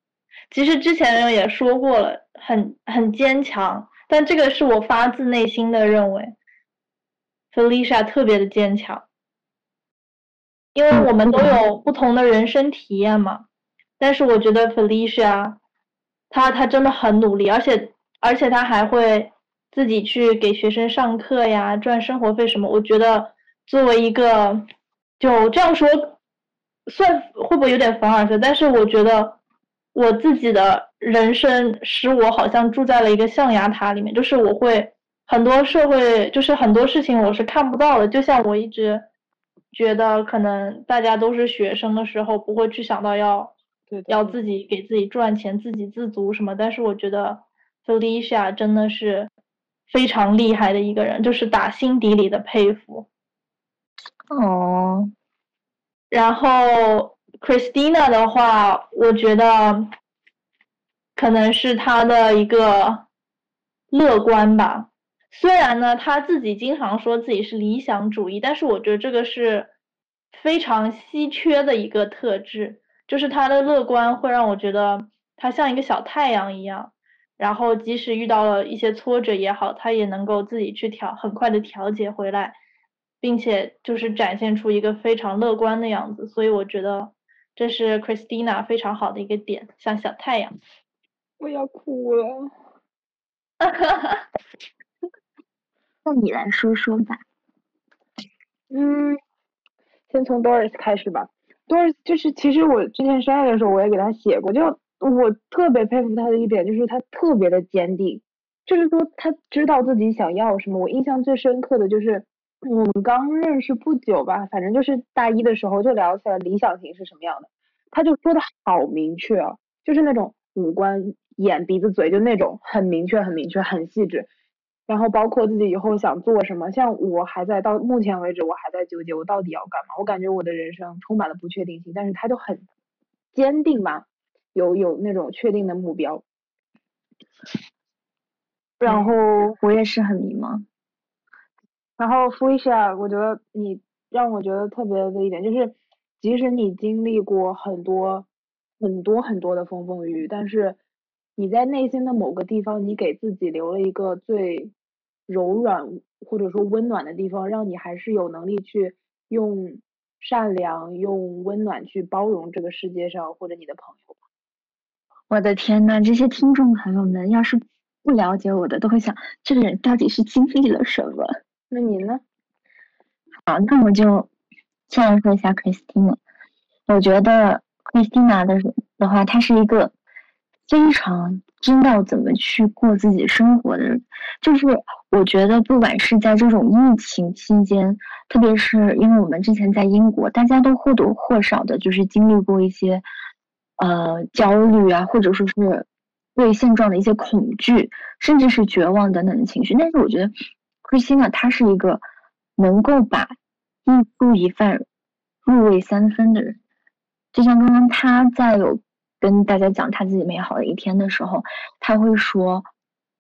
Speaker 1: 其实之前也说过了，很很坚强，但这个是我发自内心的认为。Felicia 特别的坚强，因为我们都有不同的人生体验嘛。但是我觉得 Felicia，她她真的很努力，而且而且她还会自己去给学生上课呀，赚生活费什么。我觉得作为一个，就这样说，算会不会有点凡尔赛？但是我觉得我自己的人生使我好像住在了一个象牙塔里面，就是我会。很多社会就是很多事情我是看不到的，就像我一直觉得可能大家都是学生的时候不会去想到要要自己给自己赚钱、自给自足什么，但是我觉得 Felicia 真的是非常厉害的一个人，就是打心底里的佩服。
Speaker 3: 哦，
Speaker 1: 然后 Christina 的话，我觉得可能是她的一个乐观吧。虽然呢，他自己经常说自己是理想主义，但是我觉得这个是非常稀缺的一个特质，就是他的乐观会让我觉得他像一个小太阳一样，然后即使遇到了一些挫折也好，他也能够自己去调，很快的调节回来，并且就是展现出一个非常乐观的样子，所以我觉得这是 Christina 非常好的一个点，像小太阳。
Speaker 2: 我要哭了。
Speaker 1: 哈哈哈。
Speaker 3: 那你来说说吧。
Speaker 2: 嗯，先从 Doris 开始吧。Doris 就是，其实我之前生日的时候，我也给他写过。就我特别佩服他的一点，就是他特别的坚定，就是说他知道自己想要什么。我印象最深刻的就是我们刚认识不久吧，反正就是大一的时候就聊起来理想型是什么样的，他就说的好明确啊，就是那种五官、眼、鼻子、嘴，就那种很明确、很明确、很细致。然后包括自己以后想做什么，像我还在到目前为止我还在纠结我到底要干嘛。我感觉我的人生充满了不确定性，但是他就很坚定吧，有有那种确定的目标。然后
Speaker 3: 我也是很迷茫。
Speaker 2: 然后 f i s h a 我觉得你让我觉得特别的一点就是，即使你经历过很多很多很多的风风雨雨，但是你在内心的某个地方，你给自己留了一个最。柔软或者说温暖的地方，让你还是有能力去用善良、用温暖去包容这个世界上或者你的朋友。
Speaker 3: 我的天呐，这些听众朋友们要是不了解我的，都会想这个人到底是经历了什么？
Speaker 2: 那你呢？
Speaker 3: 好，那我就先来说一下 Christina。我觉得 Christina 的的话，她是一个非常知道怎么去过自己生活的人，就是。我觉得，不管是在这种疫情期间，特别是因为我们之前在英国，大家都或多或少的，就是经历过一些，呃，焦虑啊，或者说是对现状的一些恐惧，甚至是绝望等等的情绪。但是，我觉得慧心呢，他是一个能够把一蔬一饭入味三分的人。就像刚刚他在有跟大家讲他自己美好的一天的时候，他会说。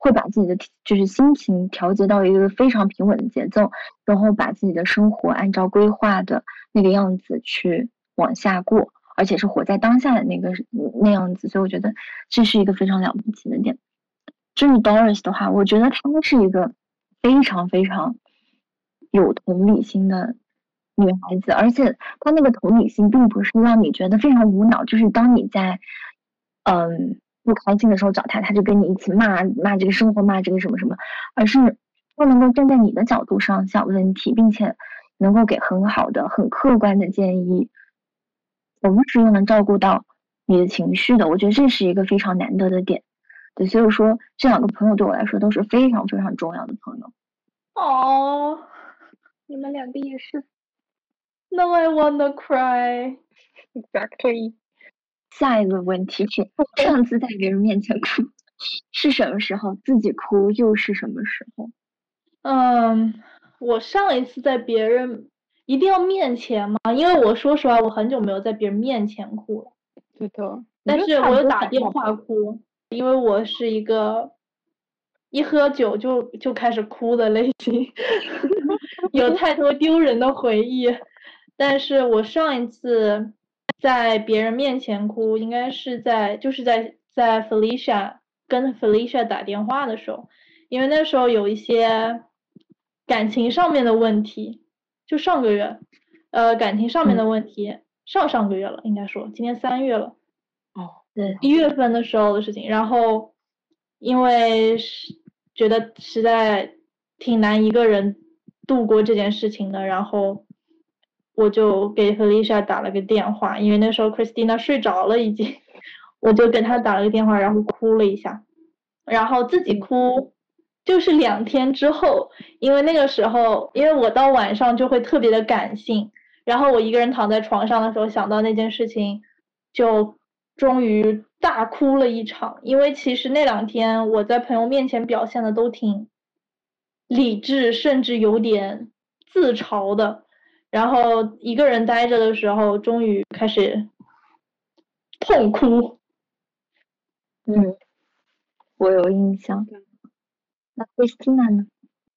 Speaker 3: 会把自己的就是心情调节到一个非常平稳的节奏，然后把自己的生活按照规划的那个样子去往下过，而且是活在当下的那个那样子，所以我觉得这是一个非常了不起的点。至于 Doris 的话，我觉得她是一个非常非常有同理心的女孩子，而且她那个同理心并不是让你觉得非常无脑，就是当你在嗯不开心的时候找她，她就跟你一起骂骂这个生活，骂这个什么什么，而是她能够站在你的角度上想问题，并且能够给很好的、很客观的建议，同时又能照顾到你的情绪的。我觉得这是一个非常难得的点。对，所以说这两个朋友对我来说都是非常非常重要的朋友。
Speaker 1: 哦，
Speaker 2: 你们两个也是。
Speaker 1: Now I wanna cry.
Speaker 2: Exactly.
Speaker 3: 下一个问题是，上次在别人面前哭是什么时候？自己哭又是什么时候？
Speaker 1: 嗯，我上一次在别人一定要面前吗？因为我说实话，我很久没有在别人面前哭了。
Speaker 2: 对的。
Speaker 1: 但是我有打电话哭，因为我是一个一喝酒就就开始哭的类型，有太多丢人的回忆。但是我上一次在别人面前哭，应该是在就是在在 Felicia 跟 Felicia 打电话的时候，因为那时候有一些感情上面的问题，就上个月，呃，感情上面的问题，上上个月了，应该说今年三月了，
Speaker 2: 哦，
Speaker 3: 对，
Speaker 1: 一月份的时候的事情，然后因为是觉得实在挺难一个人度过这件事情的，然后。我就给 Felicia 打了个电话，因为那时候 Christina 睡着了已经，我就给她打了个电话，然后哭了一下，然后自己哭，就是两天之后，因为那个时候，因为我到晚上就会特别的感性，然后我一个人躺在床上的时候想到那件事情，就终于大哭了一场，因为其实那两天我在朋友面前表现的都挺理智，甚至有点自嘲的。然后一个人待着的时候，终于开始痛哭。
Speaker 3: 嗯，我有印象。那 Christina 呢？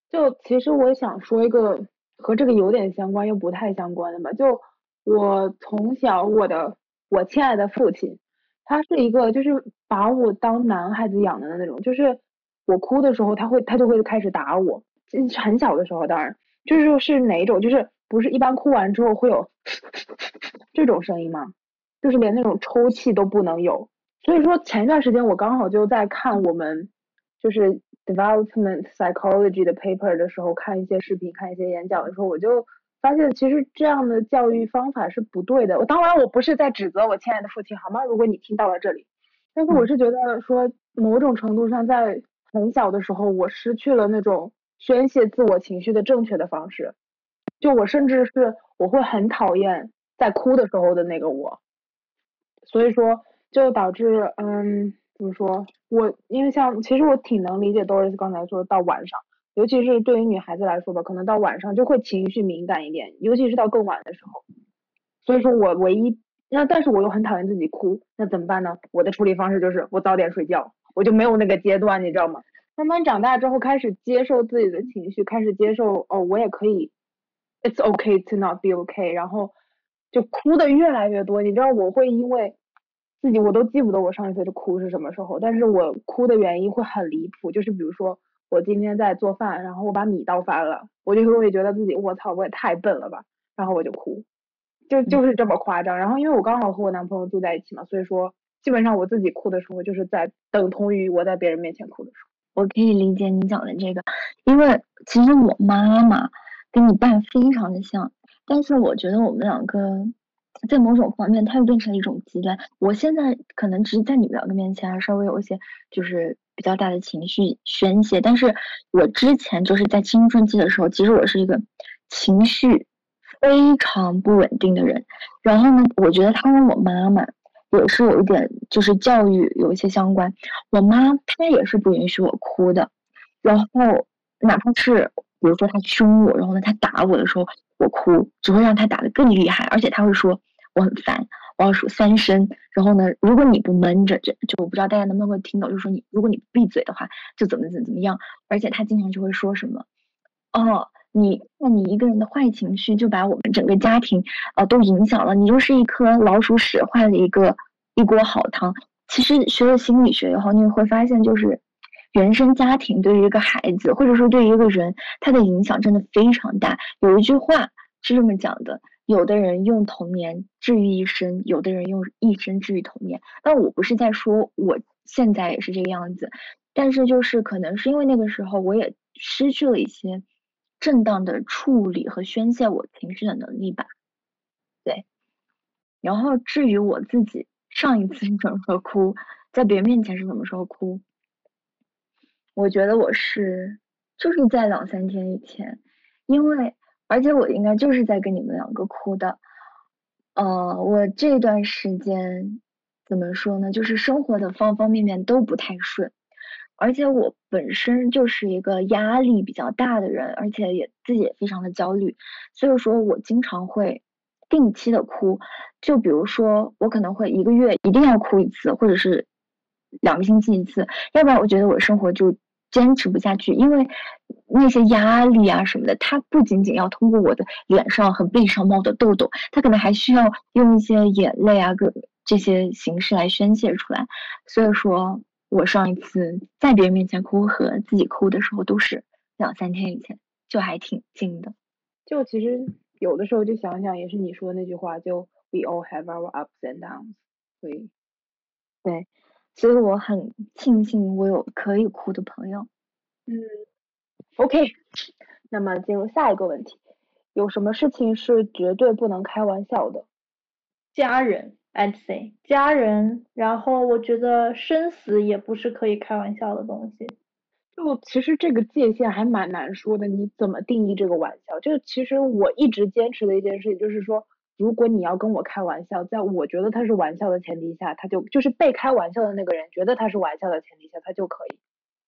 Speaker 2: 就其实我想说一个和这个有点相关又不太相关的吧。就我从小我的我亲爱的父亲，他是一个就是把我当男孩子养的那种，就是我哭的时候他会他就会开始打我。很小的时候，当然就是是哪种就是。不是一般哭完之后会有这种声音吗？就是连那种抽泣都不能有。所以说前一段时间我刚好就在看我们就是 development psychology 的 paper 的时候，看一些视频，看一些演讲的时候，我就发现其实这样的教育方法是不对的。我当然我不是在指责我亲爱的父亲，好吗？如果你听到了这里，但是我是觉得说某种程度上在很小的时候，我失去了那种宣泄自我情绪的正确的方式。就我甚至是我会很讨厌在哭的时候的那个我，所以说就导致嗯怎么说我因为像其实我挺能理解 Doris 刚才说到晚上，尤其是对于女孩子来说吧，可能到晚上就会情绪敏感一点，尤其是到更晚的时候，所以说我唯一那但是我又很讨厌自己哭，那怎么办呢？我的处理方式就是我早点睡觉，我就没有那个阶段，你知道吗？慢慢长大之后开始接受自己的情绪，开始接受哦我也可以。It's okay to not be okay，然后就哭的越来越多。你知道我会因为自己我都记不得我上一次的哭是什么时候，但是我哭的原因会很离谱，就是比如说我今天在做饭，然后我把米倒翻了，我就会觉得自己我操我也太笨了吧，然后我就哭，就就是这么夸张。然后因为我刚好和我男朋友住在一起嘛，所以说基本上我自己哭的时候就是在等同于我在别人面前哭的时
Speaker 3: 候。我可以理解你讲的这个，因为其实我妈妈。跟你爸非常的像，但是我觉得我们两个在某种方面，它又变成了一种极端。我现在可能只是在你们两个面前稍微有一些就是比较大的情绪宣泄，但是我之前就是在青春期的时候，其实我是一个情绪非常不稳定的人。然后呢，我觉得他跟我妈妈也是有一点就是教育有一些相关。我妈她也是不允许我哭的，然后哪怕是。比如说他凶我，然后呢他打我的时候，我哭，只会让他打得更厉害，而且他会说我很烦，我要数三声，然后呢，如果你不闷着，这就我不知道大家能不能够听懂，就是说你如果你闭嘴的话，就怎么怎么怎么样，而且他经常就会说什么，哦，你那你一个人的坏情绪就把我们整个家庭呃都影响了，你就是一颗老鼠屎坏了一个一锅好汤。其实学了心理学以后，你会发现就是。原生家庭对于一个孩子，或者说对于一个人，他的影响真的非常大。有一句话是这么讲的：有的人用童年治愈一生，有的人用一生治愈童年。但我不是在说我现在也是这个样子，但是就是可能是因为那个时候我也失去了一些正当的处理和宣泄我情绪的能力吧。对。然后至于我自己上一次 什么时候哭，在别人面前是什么时候哭，我觉得我是就是在两三天以前，因为。而且我应该就是在跟你们两个哭的，呃，我这段时间怎么说呢？就是生活的方方面面都不太顺，而且我本身就是一个压力比较大的人，而且也自己也非常的焦虑，所以说我经常会定期的哭，就比如说我可能会一个月一定要哭一次，或者是两个星期一次，要不然我觉得我生活就。坚持不下去，因为那些压力啊什么的，它不仅仅要通过我的脸上和背上冒的痘痘，它可能还需要用一些眼泪啊各这些形式来宣泄出来。所以说，我上一次在别人面前哭和自己哭的时候，都是两三天以前，就还挺近的。
Speaker 2: 就其实有的时候就想想，也是你说的那句话，就 We all have our ups and downs。所以，
Speaker 3: 对。所以我很庆幸我有可以哭的朋友。
Speaker 2: 嗯，OK，那么进入下一个问题，有什么事情是绝对不能开玩笑的？
Speaker 1: 家人，I'd say 家人。然后我觉得生死也不是可以开玩笑的东西。
Speaker 2: 就其实这个界限还蛮难说的，你怎么定义这个玩笑？就其实我一直坚持的一件事情就是说。如果你要跟我开玩笑，在我觉得他是玩笑的前提下，他就就是被开玩笑的那个人觉得他是玩笑的前提下，他就可以。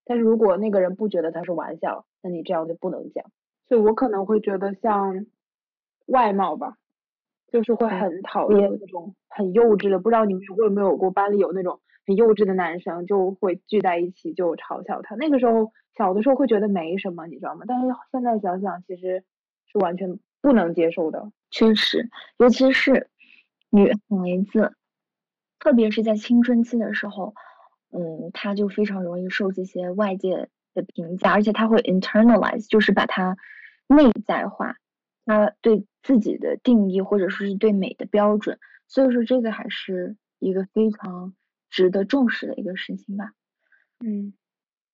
Speaker 2: 但是如果那个人不觉得他是玩笑，那你这样就不能讲。所以我可能会觉得像外貌吧，就是会很讨厌那种很幼稚的。不知道你们有没有过班里有那种很幼稚的男生，就会聚在一起就嘲笑他。那个时候小的时候会觉得没什么，你知道吗？但是现在想想，其实是完全不能接受的。
Speaker 3: 确实，尤其是女孩子，特别是在青春期的时候，嗯，她就非常容易受这些外界的评价，而且她会 internalize，就是把它内在化，她对自己的定义或者说是对美的标准，所以说这个还是一个非常值得重视的一个事情吧。
Speaker 2: 嗯，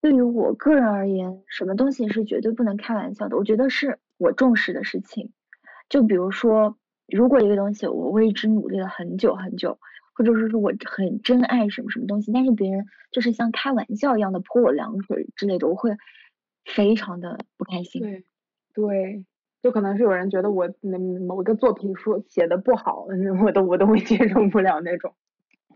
Speaker 3: 对于我个人而言，什么东西是绝对不能开玩笑的？我觉得是我重视的事情。就比如说，如果一个东西我为之努力了很久很久，或者说是我很珍爱什么什么东西，但是别人就是像开玩笑一样的泼我凉水之类的，我会非常的不开心。
Speaker 2: 对，对，就可能是有人觉得我那某一个作品说写的不好，我都我都会接受不了那种。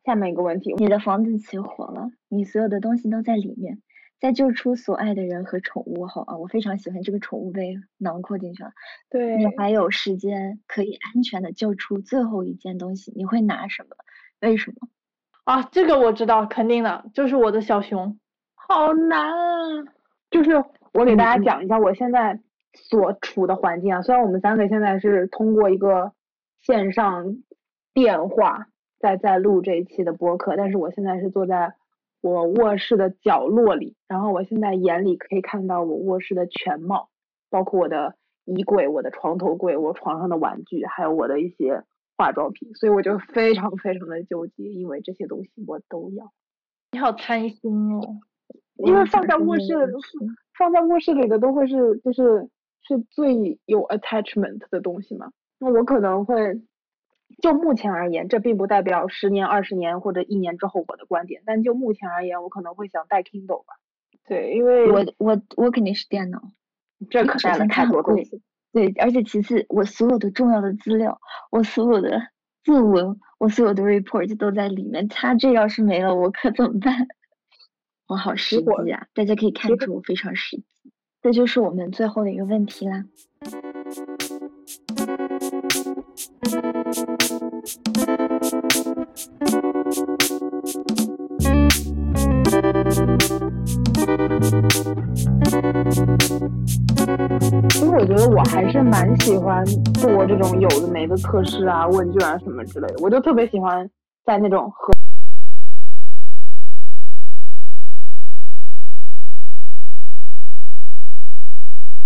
Speaker 2: 下面一个问题，
Speaker 3: 你的房子起火了，你所有的东西都在里面。在救出所爱的人和宠物后啊，我非常喜欢这个宠物被囊括进去了。
Speaker 2: 对，
Speaker 3: 你还有时间可以安全的救出最后一件东西，你会拿什么？为什么？
Speaker 1: 啊，这个我知道，肯定的，就是我的小熊。
Speaker 2: 好难啊！就是我给大家讲一下我现在所处的环境啊，虽然我们三个现在是通过一个线上电话在在录这一期的播客，但是我现在是坐在。我卧室的角落里，然后我现在眼里可以看到我卧室的全貌，包括我的衣柜、我的床头柜、我床上的玩具，还有我的一些化妆品，所以我就非常非常的纠结，因为这些东西我都要。
Speaker 1: 你好贪心哦，
Speaker 2: 因为放在卧室，放在卧室里的都会是就是是最有 attachment 的东西嘛，那我可能会。就目前而言，这并不代表十年、二十年或者一年之后我的观点。但就目前而言，我可能会想带 Kindle 吧。对，因为
Speaker 3: 我我我肯定是电脑，
Speaker 2: 这可带了太多东西。
Speaker 3: 对，而且其次，我所有的重要的资料，我所有的作文，我所有的 report 都在里面。它这要是没了，我可怎么办？我好实际啊！大家可以看出我非常实际。这就是我们最后的一个问题啦。
Speaker 2: 我还是蛮喜欢做这种有的没的测试啊、问卷啊什么之类的，我就特别喜欢在那种和。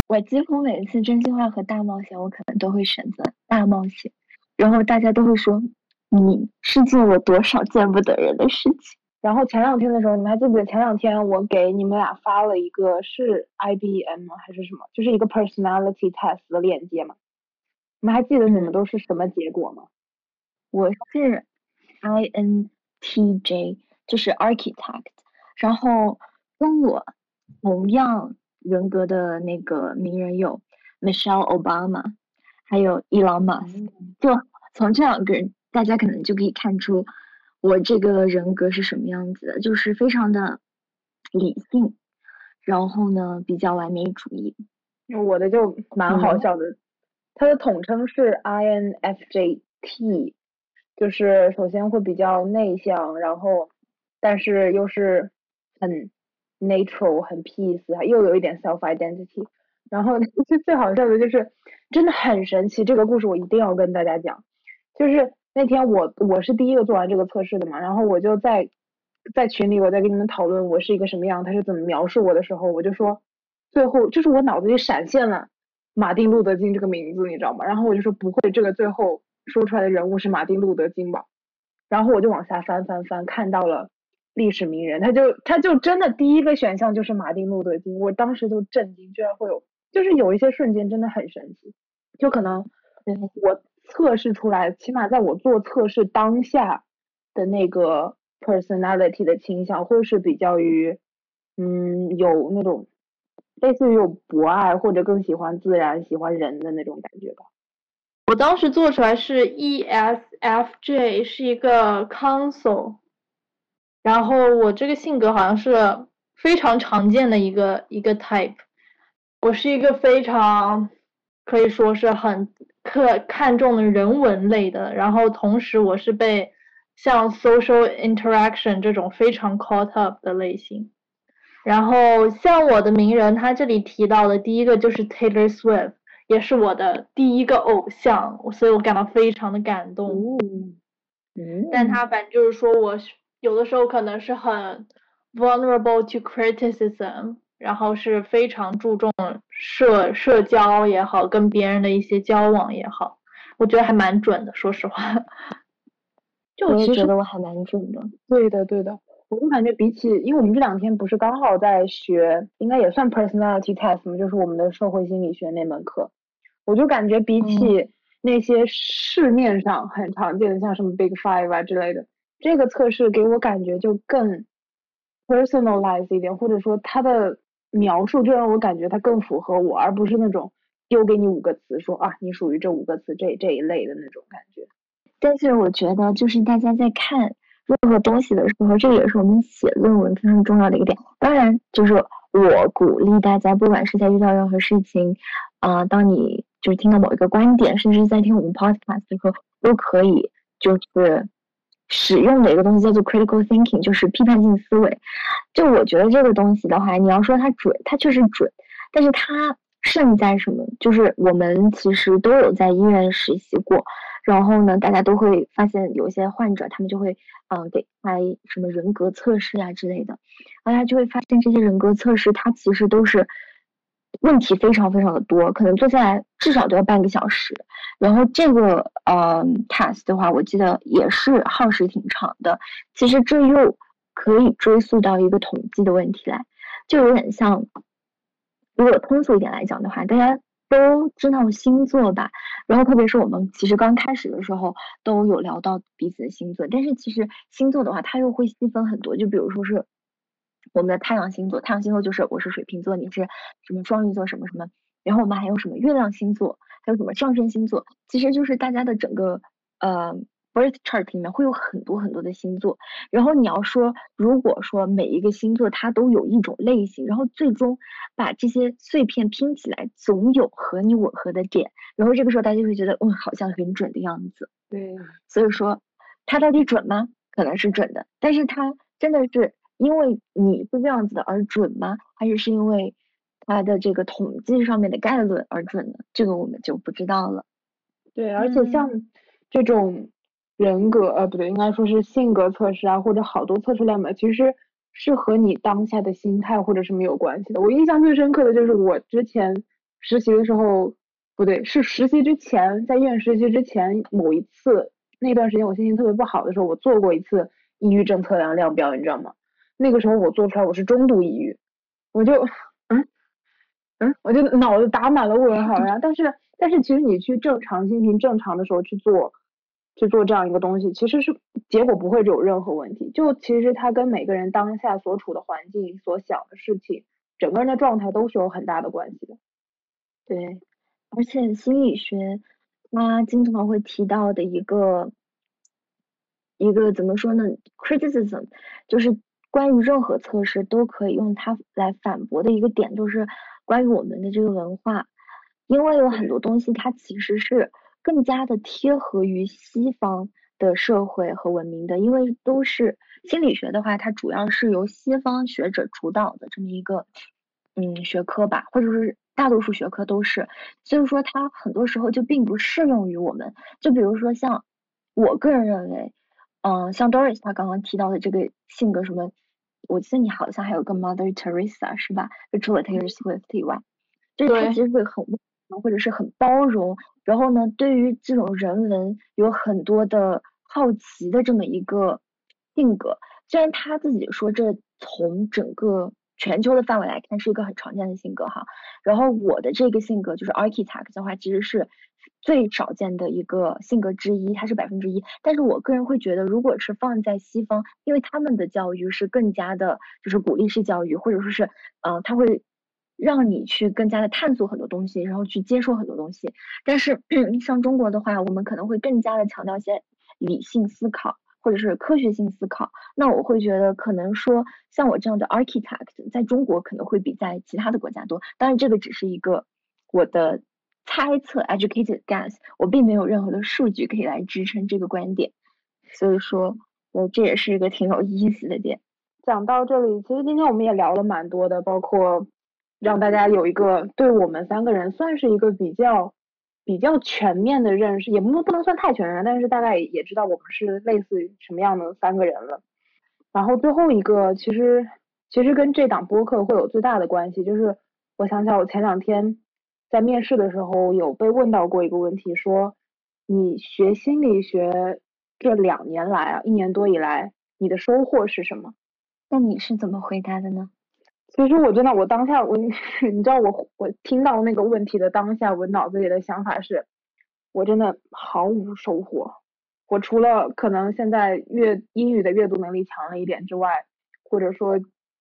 Speaker 3: 我几乎每次真心话和大冒险，我可能都会选择大冒险，然后大家都会说你是做了多少见不得人的事情。
Speaker 2: 然后前两天的时候，你们还记不记得前两天我给你们俩发了一个是 IBM 吗？还是什么，就是一个 personality test 的链接嘛？你们还记得你们都是什么结果吗？
Speaker 3: 我是 INTJ，就是 architect，然后跟我同样人格的那个名人有 Michelle Obama，还有 Elon Musk，就从这两个人，大家可能就可以看出我这个人格是什么样子的，就是非常的理性，然后呢比较完美主义。
Speaker 2: 我的就蛮好笑的，它的统称是 INFJT。就是首先会比较内向，然后但是又是很 natural、很 peace，又有一点 self identity。然后 最最好笑的就是真的很神奇，这个故事我一定要跟大家讲。就是那天我我是第一个做完这个测试的嘛，然后我就在在群里我在跟你们讨论我是一个什么样，他是怎么描述我的时候，我就说最后就是我脑子里闪现了马丁路德金这个名字，你知道吗？然后我就说不会，这个最后。说出来的人物是马丁路德金吧，然后我就往下翻翻翻，看到了历史名人，他就他就真的第一个选项就是马丁路德金，我当时就震惊，居然会有，就是有一些瞬间真的很神奇，就可能我测试出来，起码在我做测试当下的那个 personality 的倾向，会是比较于嗯有那种类似于有博爱或者更喜欢自然、喜欢人的那种感觉吧。
Speaker 1: 我当时做出来是 ESFJ，是一个 Council，然后我这个性格好像是非常常见的一个一个 type，我是一个非常可以说是很看看重的人文类的，然后同时我是被像 social interaction 这种非常 caught up 的类型，然后像我的名人，他这里提到的第一个就是 Taylor Swift。也是我的第一个偶像，所以我感到非常的感动。嗯，但他反正就是说我有的时候可能是很 vulnerable to criticism，然后是非常注重社社交也好，跟别人的一些交往也好，我觉得还蛮准的，说实话。
Speaker 3: 就我觉得我还蛮准的。
Speaker 2: 对的，对的。我就感觉比起，因为我们这两天不是刚好在学，应该也算 personality test 嘛，就是我们的社会心理学那门课。我就感觉比起那些市面上很常见的，像什么 Big Five 啊之类的，这个测试给我感觉就更 personalized 一点，或者说它的描述就让我感觉它更符合我，而不是那种丢给你五个词说啊，你属于这五个词这这一类的那种感觉。
Speaker 3: 但是我觉得，就是大家在看任何东西的时候，这也是我们写论文非常重要的一个点。当然，就是我鼓励大家，不管是在遇到任何事情，啊，当你就是听到某一个观点，甚至在听我们 podcast 的时候，都可以就是使用的一个东西叫做 critical thinking，就是批判性思维。就我觉得这个东西的话，你要说它准，它确实准，但是它胜在什么？就是我们其实都有在医院实习过，然后呢，大家都会发现有些患者，他们就会嗯给拍什么人格测试啊之类的，大家就会发现这些人格测试它其实都是。问题非常非常的多，可能做下来至少都要半个小时。然后这个呃 task 的话，我记得也是耗时挺长的。其实这又可以追溯到一个统计的问题来，就有点像，如果通俗一点来讲的话，大家都知道星座吧？然后特别是我们其实刚开始的时候都有聊到彼此的星座，但是其实星座的话，它又会细分很多，就比如说是。我们的太阳星座，太阳星座就是我是水瓶座，你是什么双鱼座什么什么，然后我们还有什么月亮星座，还有什么上升星座，其实就是大家的整个呃 birth chart 里面会有很多很多的星座，然后你要说如果说每一个星座它都有一种类型，然后最终把这些碎片拼起来，总有和你吻合的点，然后这个时候大家就会觉得嗯好像很准的样子。
Speaker 2: 对，
Speaker 3: 所以说它到底准吗？可能是准的，但是它真的是。因为你是这样子的而准吗？还是是因为它的这个统计上面的概论而准呢？这个我们就不知道了。
Speaker 2: 对，而且像这种人格呃不对，应该说是性格测试啊，或者好多测试量表，其实是和你当下的心态或者是没有关系的。我印象最深刻的就是我之前实习的时候，不对，是实习之前，在医院实习之前某一次，那段时间我心情特别不好的时候，我做过一次抑郁症测量量表，你知道吗？那个时候我做出来我是中度抑郁，我就嗯嗯，我就脑子打满了问号呀。但是但是其实你去正常心情正常的时候去做。去做这样一个东西，其实是结果不会有任何问题。就其实它跟每个人当下所处的环境、所想的事情、整个人的状态都是有很大的关系的。
Speaker 3: 对，而且心理学它经常会提到的一个一个怎么说呢？criticism 就是关于任何测试都可以用它来反驳的一个点，就是关于我们的这个文化，因为有很多东西它其实是。更加的贴合于西方的社会和文明的，因为都是心理学的话，它主要是由西方学者主导的这么一个嗯学科吧，或者是大多数学科都是，所以说它很多时候就并不适用于我们。就比如说像我个人认为，嗯，像 Doris 他刚刚提到的这个性格什么，我记得你好像还有个 Mother Teresa 是吧？就除了 Taylor Swift 以外，就是他其实会很。或者是很包容，然后呢，对于这种人文有很多的好奇的这么一个性格。虽然他自己说这从整个全球的范围来看是一个很常见的性格哈，然后我的这个性格就是 architect 的话，其实是最少见的一个性格之一，它是百分之一。但是我个人会觉得，如果是放在西方，因为他们的教育是更加的，就是鼓励式教育，或者说是，嗯，他会。让你去更加的探索很多东西，然后去接受很多东西。但是 像中国的话，我们可能会更加的强调一些理性思考或者是科学性思考。那我会觉得，可能说像我这样的 architect，在中国可能会比在其他的国家多。当然，这个只是一个我的猜测，educated guess，我并没有任何的数据可以来支撑这个观点。所以说，呃，这也是一个挺有意思的点。
Speaker 2: 讲到这里，其实今天我们也聊了蛮多的，包括。让大家有一个对我们三个人算是一个比较比较全面的认识，也不不能算太全面，但是大概也知道我们是类似于什么样的三个人了。然后最后一个，其实其实跟这档播客会有最大的关系，就是我想想，我前两天在面试的时候有被问到过一个问题，说你学心理学这两年来啊，一年多以来，你的收获是什么？
Speaker 3: 那你是怎么回答的呢？
Speaker 2: 其实我真的，我当下我，你知道我我听到那个问题的当下，我脑子里的想法是，我真的毫无收获。我除了可能现在阅英语的阅读能力强了一点之外，或者说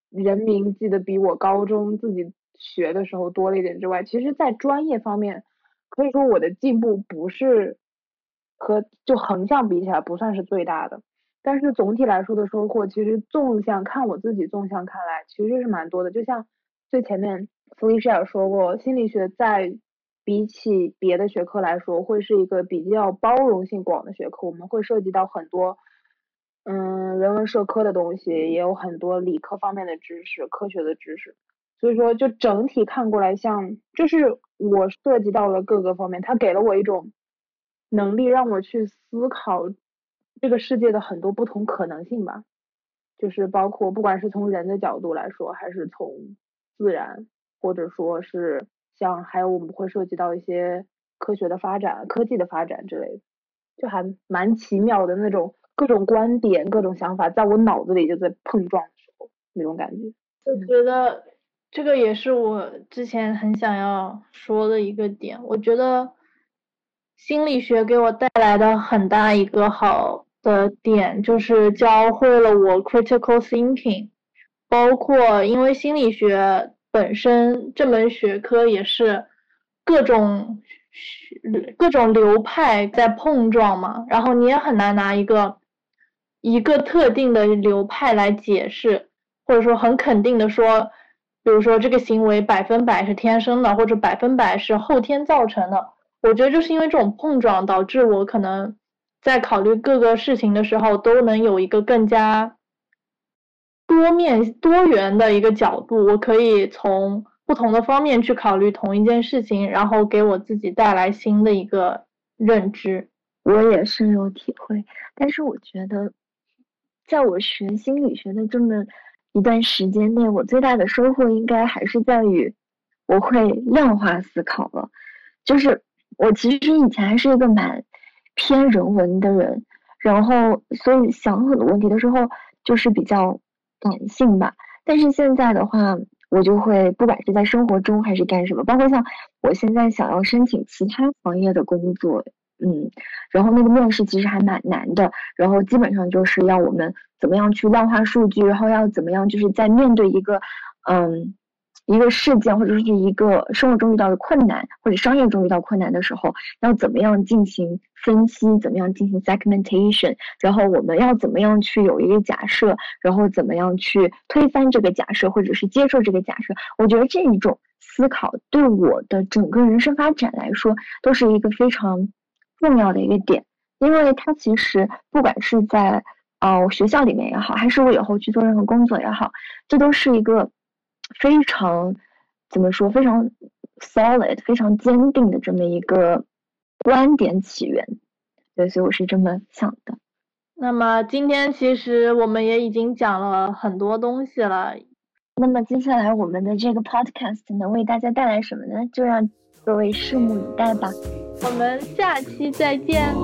Speaker 2: 人名记得比我高中自己学的时候多了一点之外，其实在专业方面，可以说我的进步不是和就横向比起来不算是最大的。但是总体来说的收获，其实纵向看我自己纵向看来，其实是蛮多的。就像最前面弗里舍尔说过，心理学在比起别的学科来说，会是一个比较包容性广的学科。我们会涉及到很多，嗯，人文社科的东西，也有很多理科方面的知识、科学的知识。所以说，就整体看过来，像就是我涉及到了各个方面，它给了我一种能力，让我去思考。这个世界的很多不同可能性吧，就是包括不管是从人的角度来说，还是从自然，或者说是像还有我们会涉及到一些科学的发展、科技的发展之类的，就还蛮奇妙的那种各种观点、各种想法，在我脑子里就在碰撞的时候那种感觉。
Speaker 1: 我觉得这个也是我之前很想要说的一个点。我觉得心理学给我带来的很大一个好。的点就是教会了我 critical thinking，包括因为心理学本身这门学科也是各种各种流派在碰撞嘛，然后你也很难拿一个一个特定的流派来解释，或者说很肯定的说，比如说这个行为百分百是天生的，或者百分百是后天造成的。我觉得就是因为这种碰撞导致我可能。在考虑各个事情的时候，都能有一个更加多面多元的一个角度，我可以从不同的方面去考虑同一件事情，然后给我自己带来新的一个认知。
Speaker 3: 我也深有体会，但是我觉得，在我学心理学的这么一段时间内，我最大的收获应该还是在于。我会量化思考了。就是我其实以前还是一个蛮偏人文的人，然后所以想很多问题的时候就是比较感性吧。但是现在的话，我就会不管是在生活中还是干什么，包括像我现在想要申请其他行业的工作。嗯，然后那个面试其实还蛮难的，然后基本上就是要我们怎么样去量化数据，然后要怎么样就是在面对一个嗯一个事件或者是一个生活中遇到的困难或者商业中遇到困难的时候，要怎么样进行分析，怎么样进行 segmentation，然后我们要怎么样去有一个假设，然后怎么样去推翻这个假设或者是接受这个假设，我觉得这一种思考对我的整个人生发展来说都是一个非常。重要的一个点，因为它其实不管是在呃学校里面也好，还是我以后去做任何工作也好，这都是一个非常怎么说非常 solid、非常坚定的这么一个观点起源。对，所以我是这么想的。
Speaker 1: 那么今天其实我们也已经讲了很多东西了。
Speaker 3: 那么接下来我们的这个 podcast 能为大家带来什么呢？就让各位拭目以待吧。
Speaker 1: 我们下期再见。